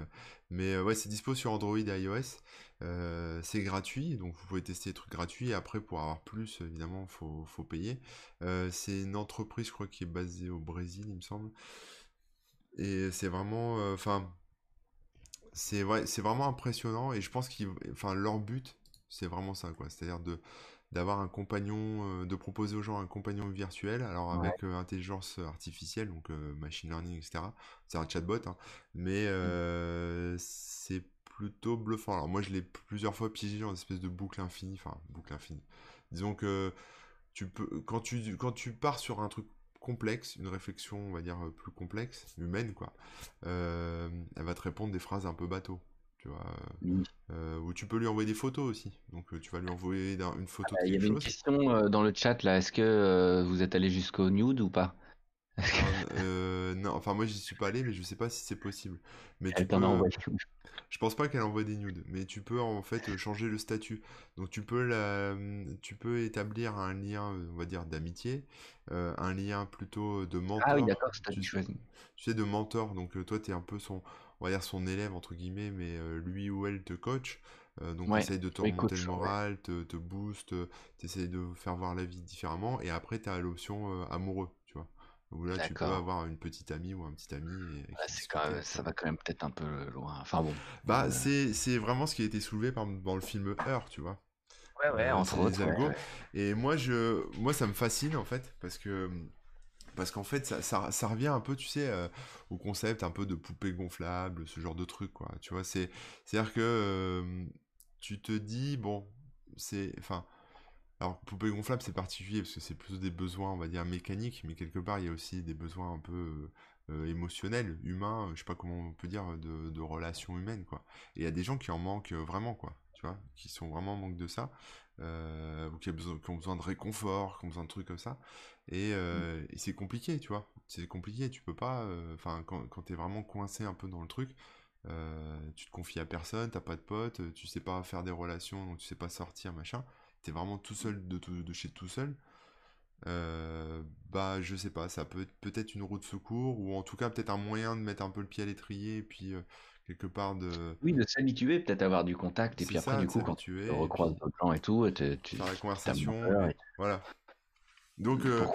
mais euh, ouais, c'est dispo sur Android et iOS. Euh, c'est gratuit, donc vous pouvez tester des trucs gratuits. Et après, pour avoir plus, évidemment, faut, faut payer. Euh, c'est une entreprise, je crois, qui est basée au Brésil, il me semble. Et c'est vraiment, enfin, c'est ouais, c'est vraiment impressionnant. Et je pense qu'ils, enfin, leur but, c'est vraiment ça, quoi. C'est-à-dire de d'avoir un compagnon, euh, de proposer aux gens un compagnon virtuel, alors avec euh, intelligence artificielle, donc euh, machine learning, etc. C'est un chatbot, hein, mais mmh. c'est plutôt bluffant. Alors moi, je l'ai plusieurs fois piégé dans une espèce de boucle infinie, enfin boucle infinie. Disons que tu peux, quand tu quand tu pars sur un truc complexe, une réflexion, on va dire plus complexe, humaine, quoi, elle va te répondre des phrases un peu bateau tu vois. Euh, ou tu peux lui envoyer des photos aussi. Donc euh, tu vas lui envoyer une photo ah, Il y avait une question euh, dans le chat là. Est-ce que vous êtes allé jusqu'au nude ou pas? Non, enfin moi j'y suis pas allé, mais je sais pas si c'est possible. Mais tu peux, je pense pas qu'elle envoie des nudes, mais tu peux en fait changer le statut. Donc tu peux la... tu peux établir un lien, on va dire d'amitié, un lien plutôt de mentor. Ah oui, d'accord, tu, tu sais de mentor. Donc toi tu es un peu son, on va dire son élève entre guillemets, mais euh, lui ou elle te coach. Euh, donc essaye de te remonter le moral, te, te booste, t'essayes de faire voir la vie différemment. Et après, tu as l'option euh, amoureux, tu vois. Où là, tu peux avoir une petite amie ou un petit ami. ça va quand même peut-être un peu loin. Enfin bon. Bah, c'est vraiment ce qui a été soulevé par, dans le film Heure, tu vois. Ouais, ouais, entre autres. Et moi, je, moi, ça me fascine en fait, parce que parce qu'en fait, ça, revient un peu, tu sais, euh, au concept un peu de poupée gonflable, ce genre de truc, quoi. Tu vois, c'est, c'est-à-dire que euh, tu te dis, bon, c'est, enfin, alors poupée gonflable, c'est particulier parce que c'est plus des besoins, on va dire, mécaniques, mais quelque part, il y a aussi des besoins un peu euh, émotionnels, humains, je sais pas comment on peut dire, de, de relations humaines, quoi. Et il y a des gens qui en manquent vraiment, quoi. Tu vois, qui sont vraiment en manque de ça. Ou qui, besoin, qui, ont besoin de réconfort, qui ont besoin de trucs comme ça. Euh, et, c'est compliqué, tu vois. C'est compliqué, tu peux pas. Euh, enfin, quand, quand t'es vraiment coincé un peu dans le truc, euh, tu te confies à personne, t'as pas de potes, tu sais pas faire des relations, donc tu sais pas sortir, machin. T'es vraiment tout seul de, de chez tout seul. bah, je sais pas, ça peut être peut-être une roue de secours, ou en tout cas peut-être un moyen de mettre un peu le pied à l'étrier, et puis quelque part de. Oui, de s'habituer, peut-être avoir du contact, et puis après, du coup, quand tu recroises d'autres gens et tout, tu. Faire la conversation, voilà. Donc, euh,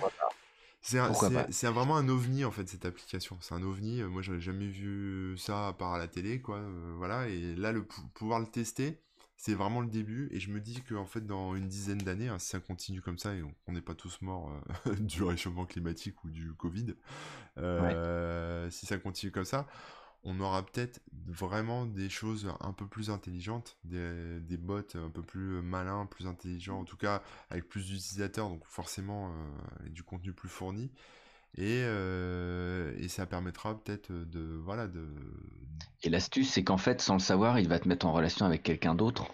c'est vraiment un ovni en fait cette application. C'est un ovni. Euh, moi, j'avais jamais vu ça à part à la télé, quoi. Euh, voilà. Et là, le pouvoir le tester, c'est vraiment le début. Et je me dis qu'en fait, dans une dizaine d'années, hein, si ça continue comme ça et on n'est pas tous morts du réchauffement climatique ou du Covid, si ça continue comme ça, on aura peut-être vraiment des choses un peu plus intelligentes, des, des, bots un peu plus malins, plus intelligents, en tout cas avec plus d'utilisateurs, donc forcément euh, du contenu plus fourni. Et, euh, et ça permettra peut-être de voilà de. Et l'astuce, c'est qu'en fait, sans le savoir, il va te mettre en relation avec quelqu'un d'autre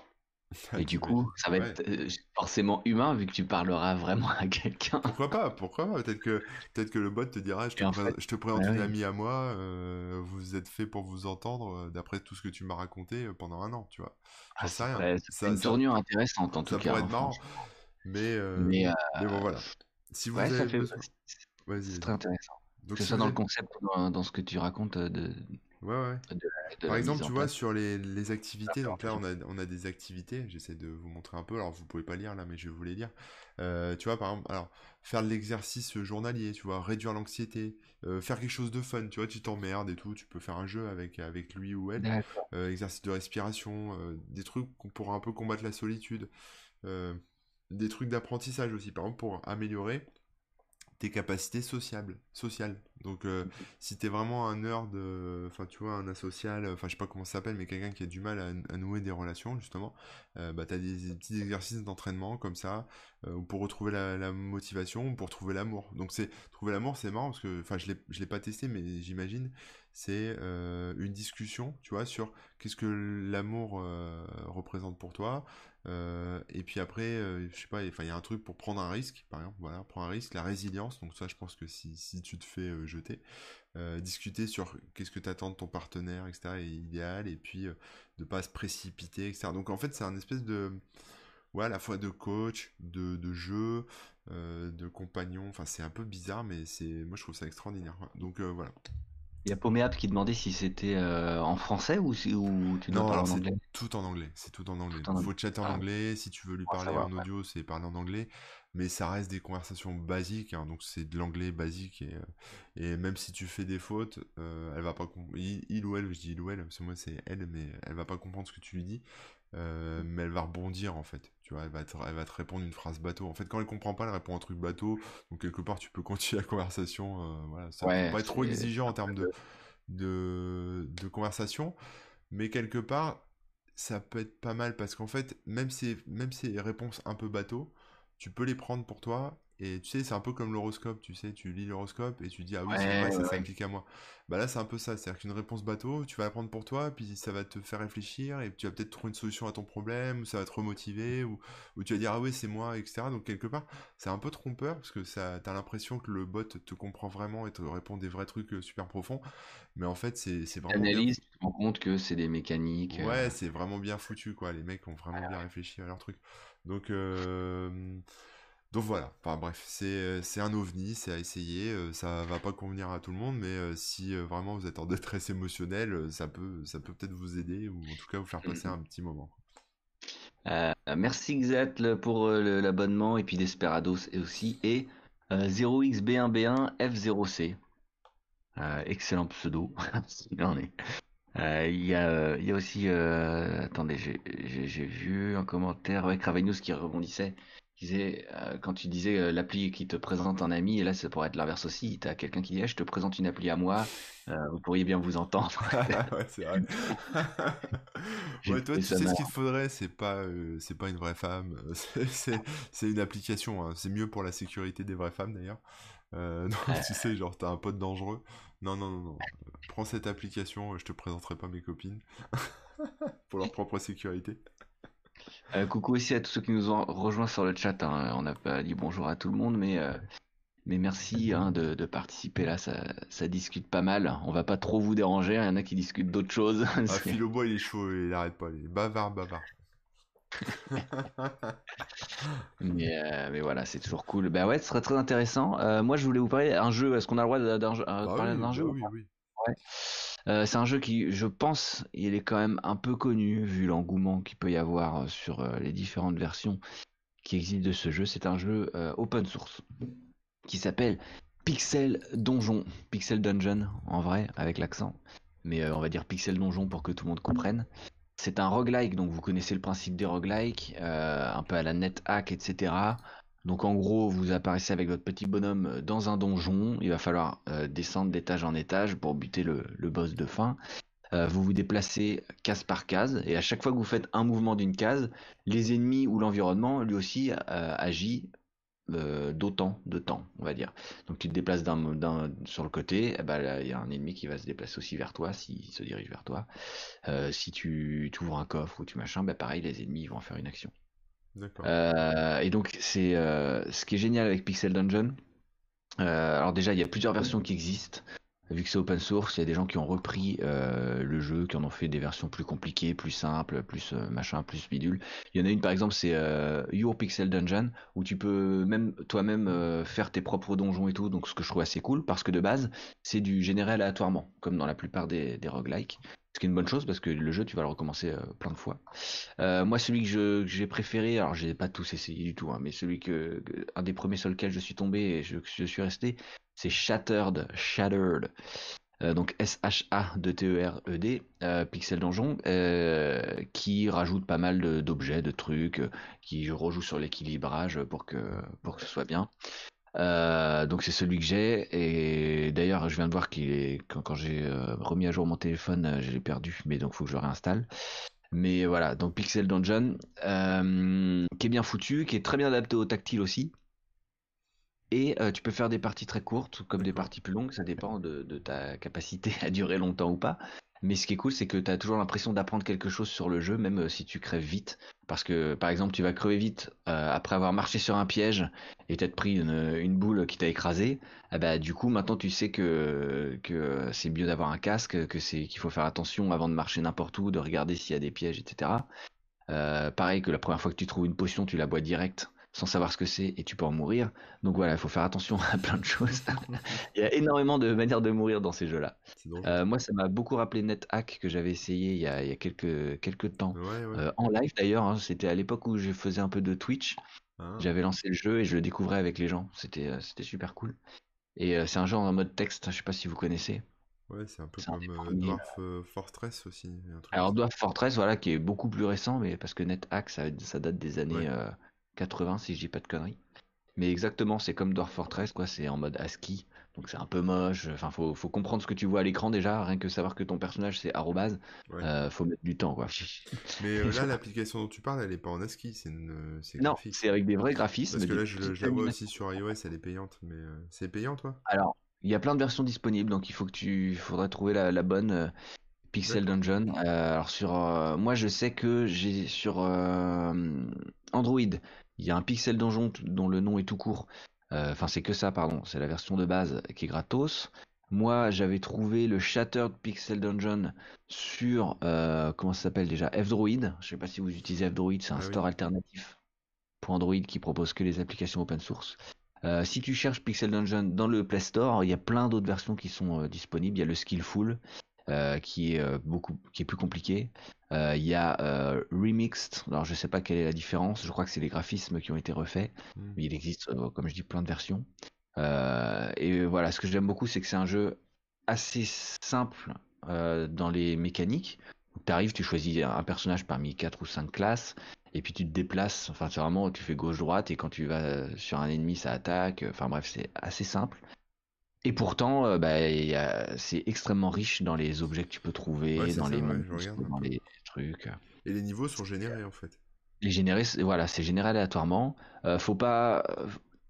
Et du coup, ça va être euh, forcément humain vu que tu parleras vraiment à quelqu'un. Pourquoi pas Pourquoi pas Peut-être que peut-être que le bot te dira je te, je te présente une amie à moi, euh, vous êtes fait pour vous entendre euh, d'après tout ce que tu m'as raconté pendant un an, tu vois. Ah, ça, c'est une tournure intéressante en tout cas. Ça pourrait être hein, marrant. Mais, mais, bon voilà. Si vous avez c'est très intéressant. C'est ça dans le concept, dans, dans, ce que tu racontes de, Ouais, ouais. Par exemple, tu vois, sur les, les activités, donc là, on a, on a des activités, j'essaie de vous montrer un peu, alors vous pouvez pas lire là, mais je vais vous les dire. Euh, tu vois, par exemple, alors, faire de l'exercice journalier, tu vois, réduire l'anxiété, euh, faire quelque chose de fun, tu vois, tu t'emmerdes et tout, tu peux faire un jeu avec, avec lui ou elle, euh, exercice de respiration, des trucs pour un peu combattre la solitude, des trucs d'apprentissage aussi, par exemple, pour améliorer tes capacités sociables, sociales. Donc, euh, si t'es vraiment un nerd, enfin, tu vois, un asocial, enfin, je sais pas comment ça s'appelle, mais quelqu'un qui a du mal à, nouer des relations, justement, euh, bah, t'as des, petits exercices d'entraînement comme ça, euh, pour retrouver la, motivation, pour trouver l'amour. Donc, c'est, trouver l'amour, c'est marrant parce que, enfin, je l'ai, je l'ai pas testé, mais j'imagine, c'est une discussion, tu vois, sur qu'est-ce que l'amour représente pour toi, euh, et puis après, euh, je sais pas, il y a un truc pour prendre un risque, par exemple, voilà, prendre un risque, la résilience, donc ça je pense que si, si tu te fais euh, jeter, discuter sur qu'est-ce que tu attends de ton partenaire, etc., est idéal, et puis de pas se précipiter, etc. Donc en fait c'est un espèce de, ouais, à de coach, de, de jeu, de compagnon, enfin c'est un peu bizarre, mais c'est, moi je trouve ça extraordinaire. Donc voilà. Il y a Poméap qui demandait si c'était euh, en français ou, si, ou tu dois parler en anglais? Tout en anglais. C'est tout en anglais. Il faut chatter en ah. anglais. Si tu veux lui parler en audio, c'est parler en anglais. Mais ça reste des conversations basiques. Hein, donc c'est de l'anglais basique. Et, euh, et, même si tu fais des fautes, euh, elle va pas il, il, ou elle, je dis il ou elle, parce que moi c'est elle, mais elle va pas comprendre ce que tu lui dis. Euh, mais elle va rebondir en fait. Tu vois, elle va, te, elle va te répondre une phrase bateau. En fait, quand elle comprend pas, elle répond un truc bateau. Donc quelque part, tu peux continuer la conversation. Euh, voilà, ça ouais, pas être trop exigeant en termes de, de, de, conversation, mais quelque part, ça peut être pas mal parce qu'en fait, même ces, même ces réponses un peu bateau, tu peux les prendre pour toi et tu sais, c'est un peu comme l'horoscope, tu sais, tu lis l'horoscope et tu dis ah oui, c'est vrai, ça s'applique à moi. Bah là, c'est un peu ça, c'est-à-dire qu'une réponse bateau, tu vas la prendre pour toi, puis ça va te faire réfléchir et tu vas peut-être trouver une solution à ton problème, ou ça va te remotiver, ou, ou tu vas dire ah oui, c'est moi, etc. Donc quelque part, c'est un peu trompeur parce que ça, t'as l'impression que le bot te comprend vraiment et te répond des vrais trucs euh, super profonds, mais en fait, c'est, c'est vraiment. Analyse, tu te rends compte que c'est des mécaniques. Euh. Ouais, c'est vraiment bien foutu, quoi. Les mecs ont vraiment bien réfléchi à leur truc. Donc, euh, donc voilà, enfin bref, c'est euh, un ovni, c'est à essayer, euh, ça va pas convenir à tout le monde, mais euh, si vraiment vous êtes en détresse émotionnelle, ça peut ça peut peut-être vous aider ou en tout cas vous faire passer mmh un petit moment. merci Xat pour l'abonnement et puis Desperados aussi et 0xb1b1f0c. excellent pseudo, est. Il y, a, y a aussi, attendez, j'ai vu un commentaire avec Ravenous qui rebondissait disais, euh, quand tu disais euh, l'appli qui te présente un ami, et là ça pourrait être l'inverse aussi, tu as quelqu'un qui dit je te présente une appli à moi, euh, vous pourriez bien vous entendre. ouais, c'est vrai. ouais, toi, tu sais ce qu'il te faudrait, c'est pas, c'est pas une vraie femme, c'est une application, hein. c'est mieux pour la sécurité des vraies femmes d'ailleurs. non, tu sais, genre t'as un pote dangereux. Non, non, non, non. Prends cette application, je te présenterai pas mes copines. pour leur propre sécurité. Euh, coucou aussi à tous ceux qui nous ont rejoints sur le chat. Hein. On n'a pas dit bonjour à tout le monde, mais, euh, mais merci hein, de, participer là. Ça, discute pas mal. On va pas trop vous déranger. Il y en a qui discutent d'autres choses. Ah, Philobois, il est chaud, il arrête pas. Il est bavard, bavard. mais, euh, mais, voilà, c'est toujours cool. Bah ouais, ce serait très intéressant. moi, je voulais vous parler d'un jeu. Est-ce qu'on a le droit de, parler d'un jeu bah Oui, oui. Ouais. Euh, c'est un jeu qui, je pense, il est quand même un peu connu vu l'engouement qu'il peut y avoir euh, sur euh, les différentes versions qui existent de ce jeu. C'est un jeu open source qui s'appelle Pixel Donjon, Pixel Dungeon en vrai avec l'accent, mais on va dire Pixel Donjon pour que tout le monde comprenne. C'est un roguelike, donc vous connaissez le principe des roguelikes, un peu à la NetHack, etc. Donc en gros, vous apparaissez avec votre petit bonhomme euh, dans un donjon. Il va falloir euh, descendre d'étage en étage pour buter le, boss de fin. Euh, vous vous déplacez case par case et à chaque fois que vous faites un mouvement d'une case, les ennemis ou l'environnement lui aussi agit d'autant de temps, on va dire. Donc tu te déplaces sur le côté, eh ben, il y a un ennemi qui va se déplacer aussi vers toi s'il se dirige vers toi. si tu, ouvres un coffre ou tu machin, ben, pareil, les ennemis vont faire une action. Euh, et donc, c'est euh, ce qui est génial avec Pixel Dungeon. Euh, alors, déjà, il y a plusieurs versions qui existent. Vu que c'est open source, il y a des gens qui ont repris le jeu, qui en ont fait des versions plus compliquées, plus simples, plus machin, plus bidule. Il y en a une par exemple, c'est Your Pixel Dungeon, où tu peux même toi-même faire tes propres donjons et tout, donc ce que je trouve assez cool, parce que de base, c'est du généré aléatoirement, comme dans la plupart des, des roguelikes. Ce qui est une bonne chose parce que le jeu, tu vas le recommencer euh, plein de fois. Euh, moi, celui que j'ai préféré, alors j'ai pas tous essayé du tout, hein, mais celui que, un des premiers sur lequel je suis tombé et je, suis resté, c'est Shattered, Shattered. Euh, donc S-H-A de T-E-R-E-D, Pixel Donjon, qui rajoute pas mal d'objets, de, trucs, qui rejoue sur l'équilibrage pour que, pour que ce soit bien. Euh, donc c'est celui que j'ai. Et d'ailleurs je viens de voir qu'il est quand, j'ai euh, remis à jour mon téléphone euh, je l'ai perdu mais donc faut que je le réinstalle. Mais voilà. Donc Pixel Dungeon qui est bien foutu qui est très bien adapté au tactile aussi et tu peux faire des parties très courtes comme des parties plus longues ça dépend de ta capacité à durer longtemps ou pas mais ce qui est cool, c'est que tu as toujours l'impression d'apprendre quelque chose sur le jeu, même euh, si tu crèves vite. Parce que, par exemple, tu vas crever vite euh, après avoir marché sur un piège et t'être pris une, boule qui t'a écrasé. Ah bah, du coup, maintenant, tu sais que, que c'est mieux d'avoir un casque, que c'est qu'il faut faire attention avant de marcher n'importe où, de regarder s'il y a des pièges, etc. Euh, pareil que la première fois que tu trouves une potion, tu la bois direct sans savoir ce que c'est et tu peux en mourir. Donc voilà, il faut faire attention à plein de choses. il y a énormément de manières de mourir dans ces jeux-là. Euh, moi, ça m'a beaucoup rappelé NetHack que j'avais essayé il y a, quelques, quelques temps. Euh, en live d'ailleurs, hein. c'était à l'époque où je faisais un peu de Twitch. Ah. J'avais lancé le jeu et je le découvrais avec les gens. C'était euh, super cool. Et c'est un jeu en mode texte, je sais pas si vous connaissez. Ouais, c'est un peu comme Dwarf Fortress aussi. Alors Dwarf Fortress, voilà, qui est beaucoup plus récent, mais parce que NetHack, ça, ça date des années 80 si je dis pas de conneries. Mais exactement, c'est comme Dwarf Fortress, quoi, c'est en mode ASCII, donc c'est un peu moche. Enfin, faut, faut comprendre ce que tu vois à l'écran déjà, rien que savoir que ton personnage c'est arrobase, euh, faut mettre du temps, quoi. Mais euh, là, l'application dont tu parles, elle est pas en ASCII, c'est une. Non, c'est avec des vrais graphismes. Parce que là, je, la vois aussi sur iOS, elle est payante, mais euh, c'est payant, toi? Alors, il y a plein de versions disponibles, donc il faut que tu, faudrait trouver la, bonne. Pixel Dungeon. alors sur, moi je sais que j'ai sur Android, il y a un Pixel Donjon dont le nom est tout court. Euh, enfin, c'est que ça, pardon. C'est la version de base qui est gratos. Moi, j'avais trouvé le Shattered Pixel Dungeon sur euh, comment ça s'appelle déjà? F-Droid. Je sais pas si vous utilisez F-Droid, c'est un ah store alternatif pour Android qui propose que les applications open source. Euh, si tu cherches Pixel Dungeon dans le Play Store, il y a plein d'autres versions qui sont disponibles. Il y a le Skillful, euh, qui est euh, beaucoup qui est plus compliqué. Euh, il y a Remixed, alors je sais pas quelle est la différence, je crois que c'est les graphismes qui ont été refaits, hmm. mais il existe, comme je dis, plein de versions. et voilà, ce que j'aime beaucoup, c'est que c'est un jeu assez simple dans les mécaniques. Tu arrives, tu choisis un personnage parmi 4 ou 5 classes, et puis tu te déplaces. Enfin, c'est vraiment, tu fais gauche-droite, et quand tu vas sur un ennemi, ça attaque. Enfin bref, c'est assez simple. Et pourtant, bah, c'est extrêmement riche dans les objets que tu peux trouver, dans, les dans les trucs. Et les niveaux sont générés en fait. Les générés, voilà, c'est généré aléatoirement. faut pas,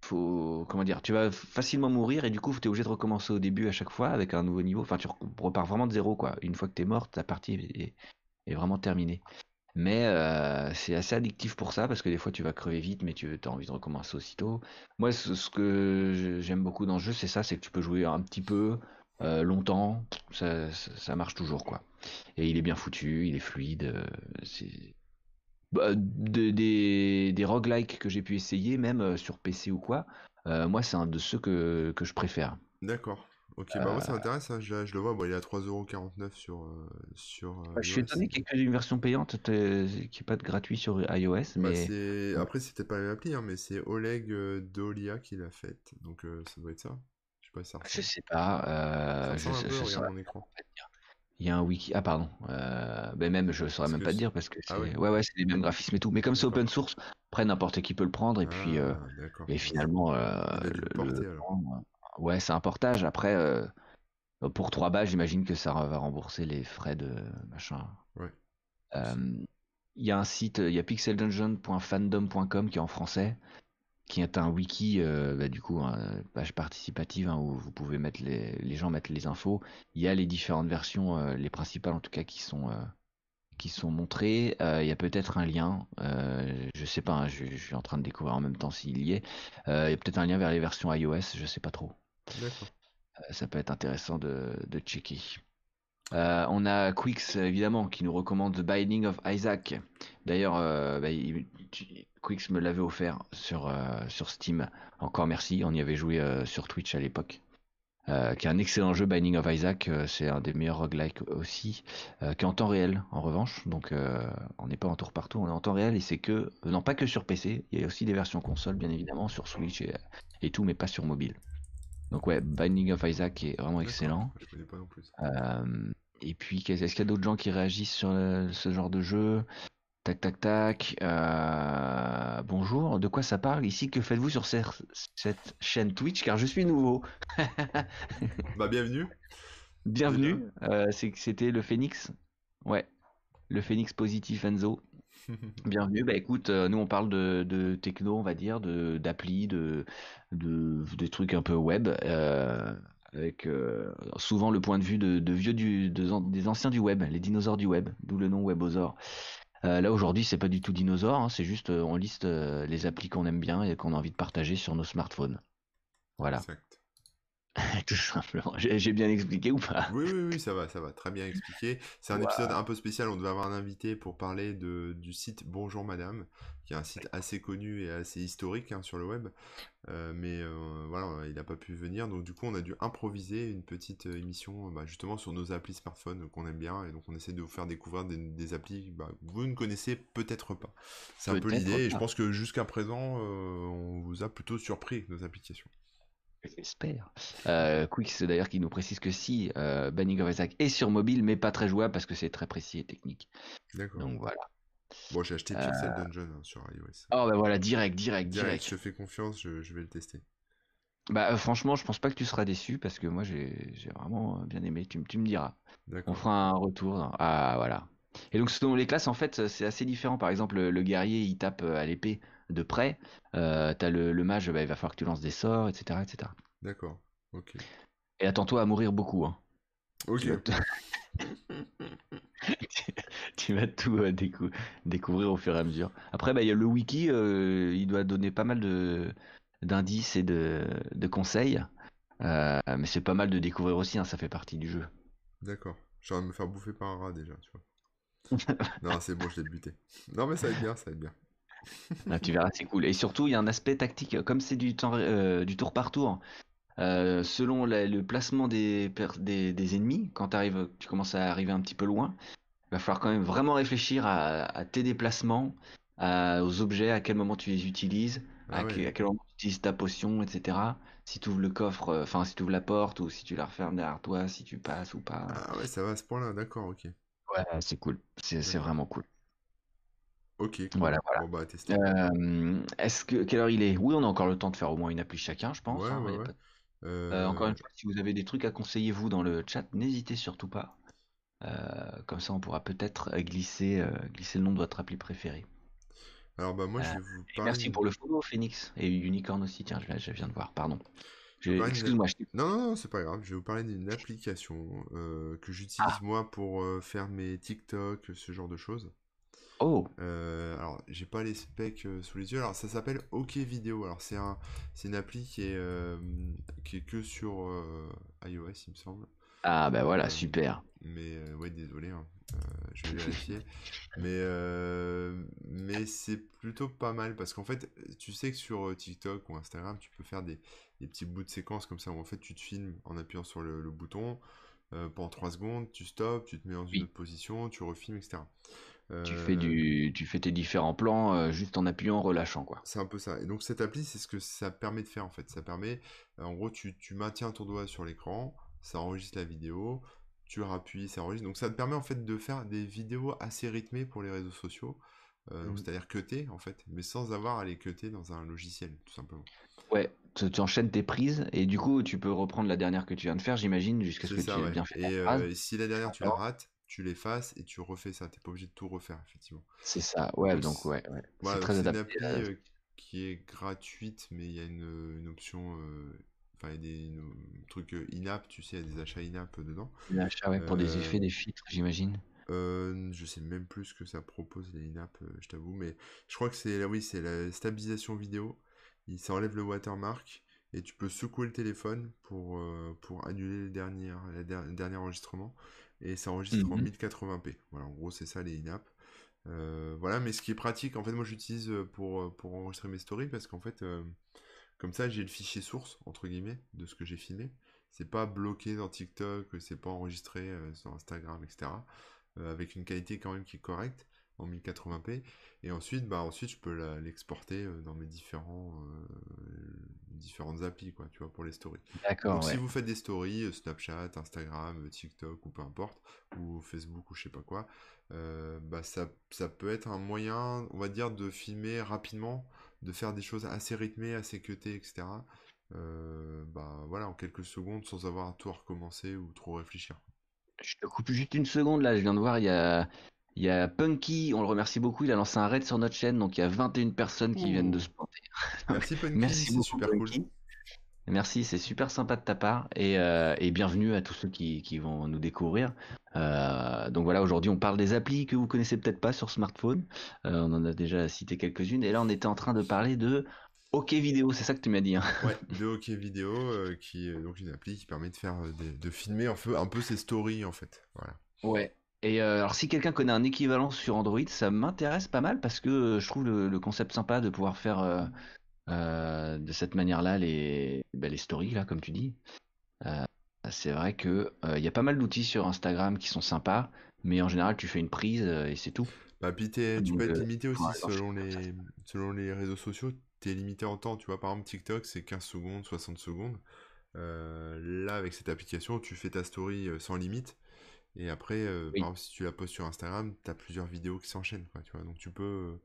faut comment dire, tu vas facilement mourir et du coup tu es obligé de recommencer au début à chaque fois avec un nouveau niveau. Enfin, tu repars vraiment de zéro quoi. Une fois que tu es mort, ta partie est, vraiment terminée. Mais c'est assez addictif pour ça parce que des fois tu vas crever vite mais tu as envie de recommencer aussitôt. Moi ce, que j'aime beaucoup dans le jeu c'est ça, c'est que tu peux jouer un petit peu longtemps, ça, ça, marche toujours quoi. Et il est bien foutu, il est fluide, c'est bah, des, des roguelikes que j'ai pu essayer, même sur PC ou quoi, moi c'est un de ceux que, que je préfère. D'accord. Ok, bah moi ça euh, m'intéresse, hein, je, le vois, bon, il est à 3,49€ sur. sur je suis étonné qu'il y ait une version payante qui n'est pas de gratuit sur iOS. Bah, mais... Après, c'était pas l'appli, hein, mais c'est Oleg Dolia qui l'a faite, donc ça doit être ça. Je sais pas ça. Je sais pas. je, sais, je, regarde mon écran. Il y a un wiki. Ah, pardon. Euh, ben même, je saurais même pas te dire parce que ah c'est. ouais, ouais, c'est les mêmes graphismes et tout. Mais comme c'est open source, après n'importe qui peut le prendre et puis euh, ah, et finalement, euh, ouais, c'est un portage. Après, pour 3 balles, j'imagine que ça va rembourser les frais de machin. Ouais. Il y a un site, il y a pixeldungeon.fandom.com qui est en français qui est un wiki, euh, bah, du coup, page participative hein, où vous pouvez mettre les, les, gens mettre les infos. Il y a les différentes versions, euh, les principales en tout cas, qui sont euh, qui sont montrées. il y a peut-être un lien, je sais pas, hein, je, suis en train de découvrir en même temps s'il y est. il y a peut-être un lien vers les versions iOS, je sais pas trop. Ça peut être intéressant de, checker. on a Quix évidemment qui nous recommande The Binding of Isaac. D'ailleurs, bah, Quix me l'avait offert sur, euh, Steam. Encore merci, on y avait joué euh, sur Twitch à l'époque. Euh, qui est un excellent jeu, Binding of Isaac, c'est un des meilleurs roguelikes aussi, qui est en temps réel en revanche, donc on n'est pas en tour partout, on est en temps réel et c'est que, non pas que sur PC, il y a aussi des versions console bien évidemment, sur Switch et, tout, mais pas sur mobile. Donc ouais, Binding of Isaac est vraiment excellent. et puis, est-ce qu'il y a d'autres gens qui réagissent sur ce genre de jeu? Tac, tac, tac. Euh, bonjour, de quoi ça parle ici? Que faites-vous sur cette, chaîne Twitch? Car je suis nouveau. bah, bienvenue. Bienvenue. Euh, c'était le Phoenix? Ouais, le Phoenix Positif Enzo. Bienvenue. Bah écoute, euh, nous on parle de, techno, on va dire, de d'appli, de, de, trucs un peu web, avec souvent le point de vue de, vieux du, des anciens du web, les dinosaures du web, d'où le nom Webosaur. Euh, là aujourd'hui, c'est pas du tout dinosaure, hein, c'est juste euh, on liste euh, les applis qu'on aime bien et qu'on a envie de partager sur nos smartphones. Voilà. tout simplement. J'ai bien expliqué ou pas? Oui, oui, oui, ça va, ça va, très bien expliqué. C'est un épisode un peu spécial. On devait avoir un invité pour parler de, du site Bonjour Madame, qui est un site assez connu et assez historique hein, sur le web. Euh, mais euh, voilà, il n'a pas pu venir. Donc du coup, on a dû improviser une petite euh, émission bah, justement sur nos applis smartphones qu'on aime bien. Et donc on essaie de vous faire découvrir des, applis bah, que vous ne connaissez peut-être pas. C'est un peu l'idée. Et je pense que jusqu'à présent, on vous a plutôt surpris avec nos applications. J'espère. Euh, c'est d'ailleurs qui nous précise que si euh, Banning of Isaac est sur mobile, mais pas très jouable parce que c'est très précis et technique. D'accord. Donc voilà. Bon, j'ai acheté Pixel euh, Dungeon hein, sur iOS. Oh bah voilà, direct, direct, direct. Je te fais confiance, je, vais le tester. Bah euh, franchement, je pense pas que tu seras déçu parce que moi j'ai vraiment bien aimé. Tu, tu me diras. On fera un retour. Ah voilà. Et donc selon les classes, en fait, c'est assez différent. Par exemple, le guerrier, il tape à l'épée de près. Euh, t'as le, le mage, bah, il va falloir que tu lances des sorts, etc. etc. D'accord, ok. Et attends-toi à mourir beaucoup. Hein. Ok. Tu vas, tout euh, découvrir au fur et à mesure. Après, bah, il y a le wiki, euh, il doit donner pas mal de d'indices et de, de conseils. mais c'est pas mal de découvrir aussi, hein, ça fait partie du jeu. D'accord. Je vais me faire bouffer par un rat déjà, tu vois. non, c'est bon, je l'ai buté. Non, mais ça va être bien, ça va être bien. Ah, tu verras, c'est cool. Et surtout, il y a un aspect tactique, comme c'est du, temps, euh, du tour par tour. Euh, selon le placement des, des, ennemis, quand arrives, tu commences à arriver un petit peu loin, il va falloir quand même vraiment réfléchir à, tes déplacements, aux objets, à quel moment tu les utilises. à, ah quel moment tu utilises ta potion, etc. Si tu ouvres le coffre, euh, enfin si tu ouvres la porte ou si tu la refermes derrière toi, si tu passes ou pas. Ah ouais, ça va à ce point-là, d'accord, ok. Ouais, c'est cool. C'est vraiment cool. Ok, Voilà, voilà. Bon, bah, tester. Euh, est-ce que quelle heure il est? Oui, on a encore le temps de faire au moins une appli chacun, je pense. Ouais, Hein, ouais, ouais. Euh, encore une fois, si vous avez des trucs à conseiller vous dans le chat, n'hésitez surtout pas. comme ça, on pourra peut-être glisser, glisser le nom de votre appli préférée. Alors bah moi je vais vous parler. Merci pour le follow Phoenix et Unicorn aussi. Tiens, je, viens de voir. Pardon. Excuse-moi. Non, non, non c'est pas grave. Je vais vous parler d'une application euh, que j'utilise ah. moi pour euh, faire mes TikTok, ce genre de choses. Oh. Euh, alors j'ai pas les specs sous les yeux. Alors ça s'appelle OK Vidéo. Alors c'est un, c'est une appli qui est qui est que sur iOS, il me semble. Ah bah voilà, super. Mais ouais, désolé. Hein. Euh, je vais vérifier. mais euh, mais c'est plutôt pas mal parce qu'en fait, tu sais que sur euh, TikTok ou Instagram, tu peux faire des, des petits bouts de séquence comme ça où en fait tu te filmes en appuyant sur le, bouton. pendant 3 secondes, tu stops, tu te mets dans une autre position, tu refilmes, etc. Tu fais du, tu fais tes différents plans juste en appuyant, en relâchant quoi. C'est un peu ça. Et donc cette appli, c'est ce que ça permet de faire en fait. Ça permet, en gros, tu, tu maintiens ton doigt sur l'écran, ça enregistre la vidéo, tu rappuies, ça enregistre. Donc ça te permet en fait de faire des vidéos assez rythmées pour les réseaux sociaux. Euh, mmh. C'est-à-dire cutter en fait, mais sans avoir à les cutter dans un logiciel, tout simplement. Ouais, tu, enchaînes tes prises et du coup tu peux reprendre la dernière que tu viens de faire, j'imagine, jusqu'à ce que tu aies bien fait. Et, euh, si la dernière tu la rates, tu l'effaces et tu refais ça. T'es pas obligé de tout refaire, effectivement. C'est ça, ouais, donc, ouais, ouais. c'est très adapté. une appli euh, qui est gratuite, mais il y a une, une option il y a des trucs euh, in-app, tu sais, il y a des achats in-app dedans. Des achats, ouais, pour des effets, euh, des filtres, j'imagine. Euh, je sais même plus ce que ça propose les in-app, je t'avoue, mais je crois que c'est oui, c'est la stabilisation vidéo. Il s'enlève le watermark et tu peux secouer le téléphone pour, pour annuler le dernier, le dernier enregistrement et ça enregistre en 1080p. Mhm. Voilà, en gros, c'est ça les in-app. voilà, mais ce qui est pratique, en fait, moi j'utilise pour, pour enregistrer mes stories parce qu'en fait, comme ça, j'ai le fichier source, entre guillemets, de ce que j'ai filmé. C'est pas bloqué dans TikTok, c'est pas enregistré euh, sur Instagram, etc. Euh, avec une qualité quand même qui est correcte en 1080p. Et ensuite, bah ensuite je peux l'exporter euh, dans mes différents différentes applis, quoi, tu vois, pour les stories. D'accord. Donc si vous faites des stories, Snapchat, Instagram, TikTok ou peu importe, ou Facebook ou je sais pas quoi, bah ça, ça peut être un moyen, on va dire, de filmer rapidement de faire des choses assez rythmées, assez cutées, etc. Euh, bah voilà, en quelques secondes, sans avoir à tout recommencer ou trop réfléchir. Je te coupe juste une seconde là, je viens de voir, il y a, il y a Punky, on le remercie beaucoup, il a lancé un raid sur notre chaîne, donc il y a 21 personnes qui viennent de se planter. Merci Punky, c'est super cool. Merci, c'est super sympa de ta part et, euh, bienvenue à tous ceux qui, vont nous découvrir. Euh, donc voilà, aujourd'hui on parle des applis que vous connaissez peut-être pas sur smartphone. Euh, on en a déjà cité quelques-unes et là on était en train de parler de OK Vidéo, c'est ça que tu m'as dit. Hein ouais, de OK Vidéo, qui est donc une appli qui permet de faire de filmer un peu, un peu ses stories en fait. Voilà. Ouais. Et alors si quelqu'un connaît un équivalent sur Android, ça m'intéresse pas mal parce que je trouve le, le concept sympa de pouvoir faire euh, de cette manière-là les, bah, les stories, là, comme tu dis. Euh, c'est vrai que il euh, y a pas mal d'outils sur Instagram qui sont sympas, mais en général, tu fais une prise et c'est tout. Bah, puis tu peux être limité aussi selon les, selon les réseaux sociaux. Tu es limité en temps. Tu vois, par exemple, TikTok, c'est 15 secondes, 60 secondes. là, avec cette application, tu fais ta story sans limite. Et après, par exemple, si tu la postes sur Instagram, tu as plusieurs vidéos qui s'enchaînent. Tu vois, donc tu peux,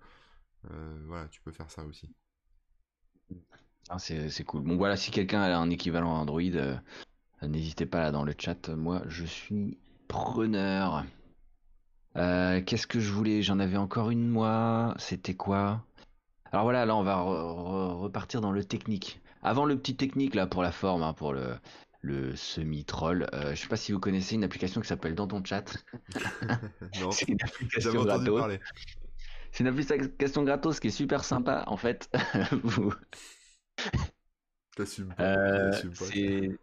voilà, tu peux faire ça aussi. Ah, c'est cool. Bon, voilà, si quelqu'un a un équivalent Android, euh, n'hésitez pas là dans le chat. Moi, je suis preneur. Euh, qu'est-ce que je voulais? J'en avais encore une, moi. C'était quoi? Alors voilà, là, on va repartir dans le technique. Avant le petit technique, là, pour la forme, hein, pour le, le semi-troll. Euh, je sais pas si vous connaissez une application qui s'appelle Dans ton chat. non, c'est une application gratos. C'est une application gratos qui est super sympa, en fait. vous... Euh,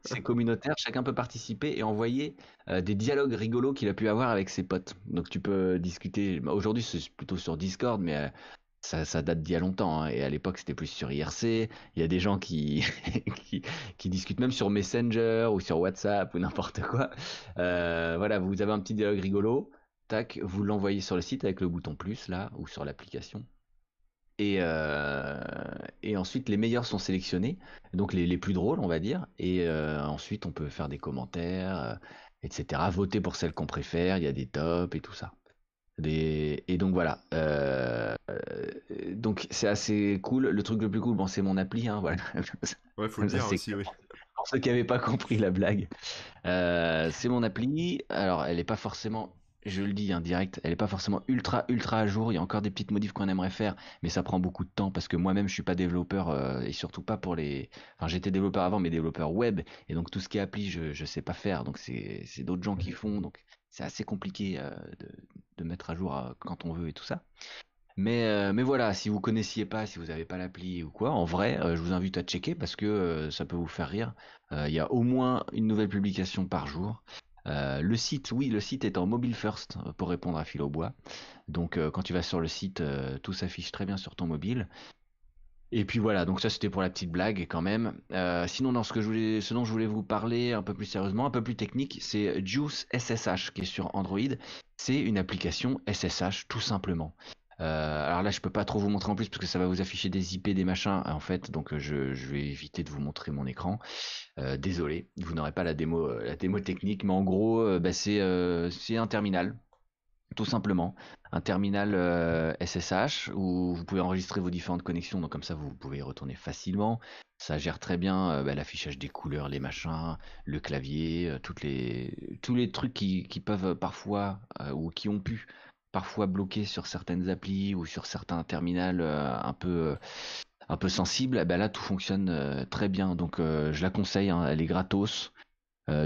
c'est communautaire, chacun peut participer et envoyer euh, des dialogues rigolos qu'il a pu avoir avec ses potes. Donc tu peux discuter. Aujourd'hui, c'est plutôt sur Discord, mais euh, ça, date d'il y a longtemps. Hein, et à l'époque, c'était plus sur IRC. Il y a des gens qui, qui, discutent même sur Messenger ou sur WhatsApp ou n'importe quoi. voilà, vous avez un petit dialogue rigolo. Tac, vous l'envoyez sur le site avec le bouton plus là ou sur l'application. Et, et ensuite, les meilleurs sont sélectionnés, donc les, les plus drôles, on va dire. Et ensuite, on peut faire des commentaires, etc. Voter pour celles qu'on préfère. Il y a des tops et tout ça. Et donc voilà. donc c'est assez cool. Le truc le plus cool, bon, c'est mon appli. Hein, voilà. Ouais, faut le dire aussi, oui. Pour ceux qui n'avaient pas compris la blague, c'est mon appli. Alors, elle n'est pas forcément je le dis en direct, elle n'est pas forcément ultra ultra à jour. Il y a encore des petites modifs qu'on aimerait faire, mais ça prend beaucoup de temps parce que moi-même je suis pas développeur euh, et surtout pas pour les. Enfin, j'étais développeur avant, mais développeur web et donc tout ce qui est appli, je je sais pas faire. Donc c'est c'est d'autres gens qui font. Donc c'est assez compliqué euh, de, de mettre à jour euh, quand on veut et tout ça. Mais, mais voilà, si vous connaissiez pas, si vous n'avez pas l'appli ou quoi, en vrai, je vous invite à checker parce que ça peut vous faire rire. Il y a au moins une nouvelle publication par jour. Euh, le site, oui, le site est en mobile first euh, pour répondre à fil au bois. Donc euh, quand tu vas sur le site, tout s'affiche très bien sur ton mobile. Et puis voilà, donc ça c'était pour la petite blague quand même. sinon, dans ce, dont je voulais vous parler un peu plus sérieusement, un peu plus technique, c'est Juice SSH qui est sur Android. C'est une application SSH tout simplement. Euh, alors là, je peux pas trop vous montrer en plus parce que ça va vous afficher des IP, des machins en fait, donc euh, je, vais éviter de vous montrer mon écran. Euh, désolé, vous n'aurez pas la démo, technique, mais en gros, bah, c'est un terminal, tout simplement, un terminal SSH où vous pouvez enregistrer vos différentes connexions, donc comme ça vous pouvez y retourner facilement. Ça gère très bien bah, l'affichage des couleurs, les machins, le clavier, tous les trucs qui peuvent parfois ou qui ont pu parfois bloqué sur certaines applis ou sur certains terminals euh, un peu euh, un peu sensibles, eh ben là tout fonctionne euh, très bien. Donc je la conseille, hein, elle est gratos.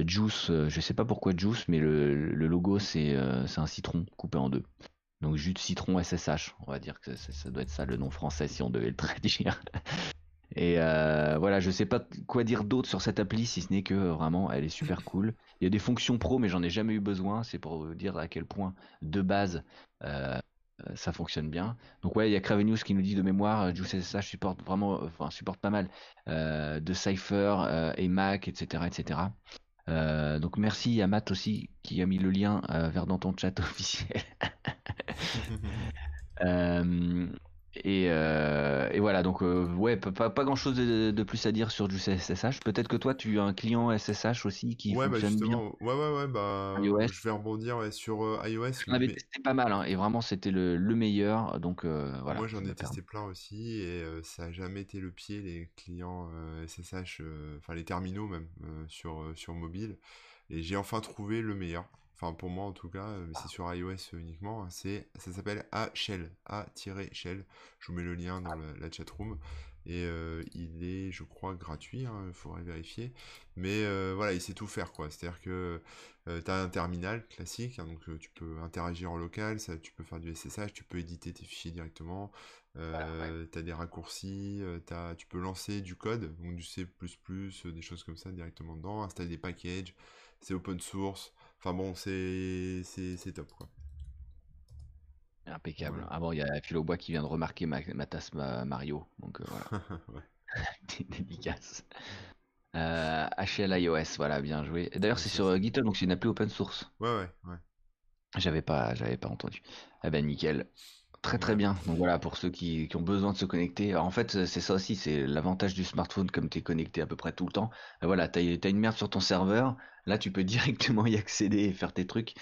Juice, je sais pas pourquoi Juice, mais le, logo c'est un citron coupé en deux. Donc jus de citron SSH, on va dire que ça doit être ça le nom français si on devait le traduire. Et voilà, je sais pas quoi dire d'autre sur cette appli si ce n'est que vraiment elle est super cool. Il y a des fonctions pro, mais j'en ai jamais eu besoin. C'est pour vous dire à quel point, de base, euh, ça fonctionne bien. Donc ouais, il y a Cravenius qui nous dit de mémoire, JuiceSSH supporte vraiment, enfin supporte pas mal euh, de Cypher et Mac, etc., etc. donc merci à Matt aussi qui a mis le lien vers dans ton chat officiel. Euh, et, voilà, donc euh, ouais, pas, pas grand chose de, plus à dire sur du SSH. Peut-être que toi, tu as un client SSH aussi qui ouais, bah, bien. Ouais, ouais, ouais, bah, je vais rebondir sur euh, iOS. J'en avais testé pas mal, hein, et vraiment c'était le, meilleur. Donc voilà. Moi, j'en ai testé plein aussi, et ça a jamais été le pied les clients SSH, enfin les terminaux même sur sur mobile. Et j'ai enfin trouvé le meilleur enfin pour moi en tout cas, mais c'est sur iOS uniquement, hein, c'est, ça s'appelle A-Shell, A-Shell, je vous mets le lien dans la, la chatroom, et euh, il est je crois gratuit, il hein, faudrait vérifier, mais euh, voilà, il sait tout faire quoi, c'est-à-dire que euh, tu as un terminal classique, hein, donc tu peux interagir en local, ça, tu peux faire du SSH, tu peux éditer tes fichiers directement, tu as des raccourcis, as, tu peux lancer du code, donc du C++, des choses comme ça directement dedans, installer des packages, c'est open source, Enfin bon, c'est top quoi. Impeccable. Ah bon, il y a Philo Bois qui vient de remarquer ma, ma tasse Mario. Donc euh, voilà. Dédicace. Euh, HL iOS, voilà, bien joué. D'ailleurs, c'est sur euh, GitHub, donc c'est une appli open source. Ouais, ouais, ouais. J'avais pas, j'avais pas entendu. Eh ben nickel. Très très bien. Donc voilà, pour ceux qui, qui ont besoin de se connecter. en fait, c'est ça aussi, c'est l'avantage du smartphone comme tu es connecté à peu près tout le temps. voilà, tu as, une merde sur ton serveur, Là, tu peux directement y accéder et faire tes trucs.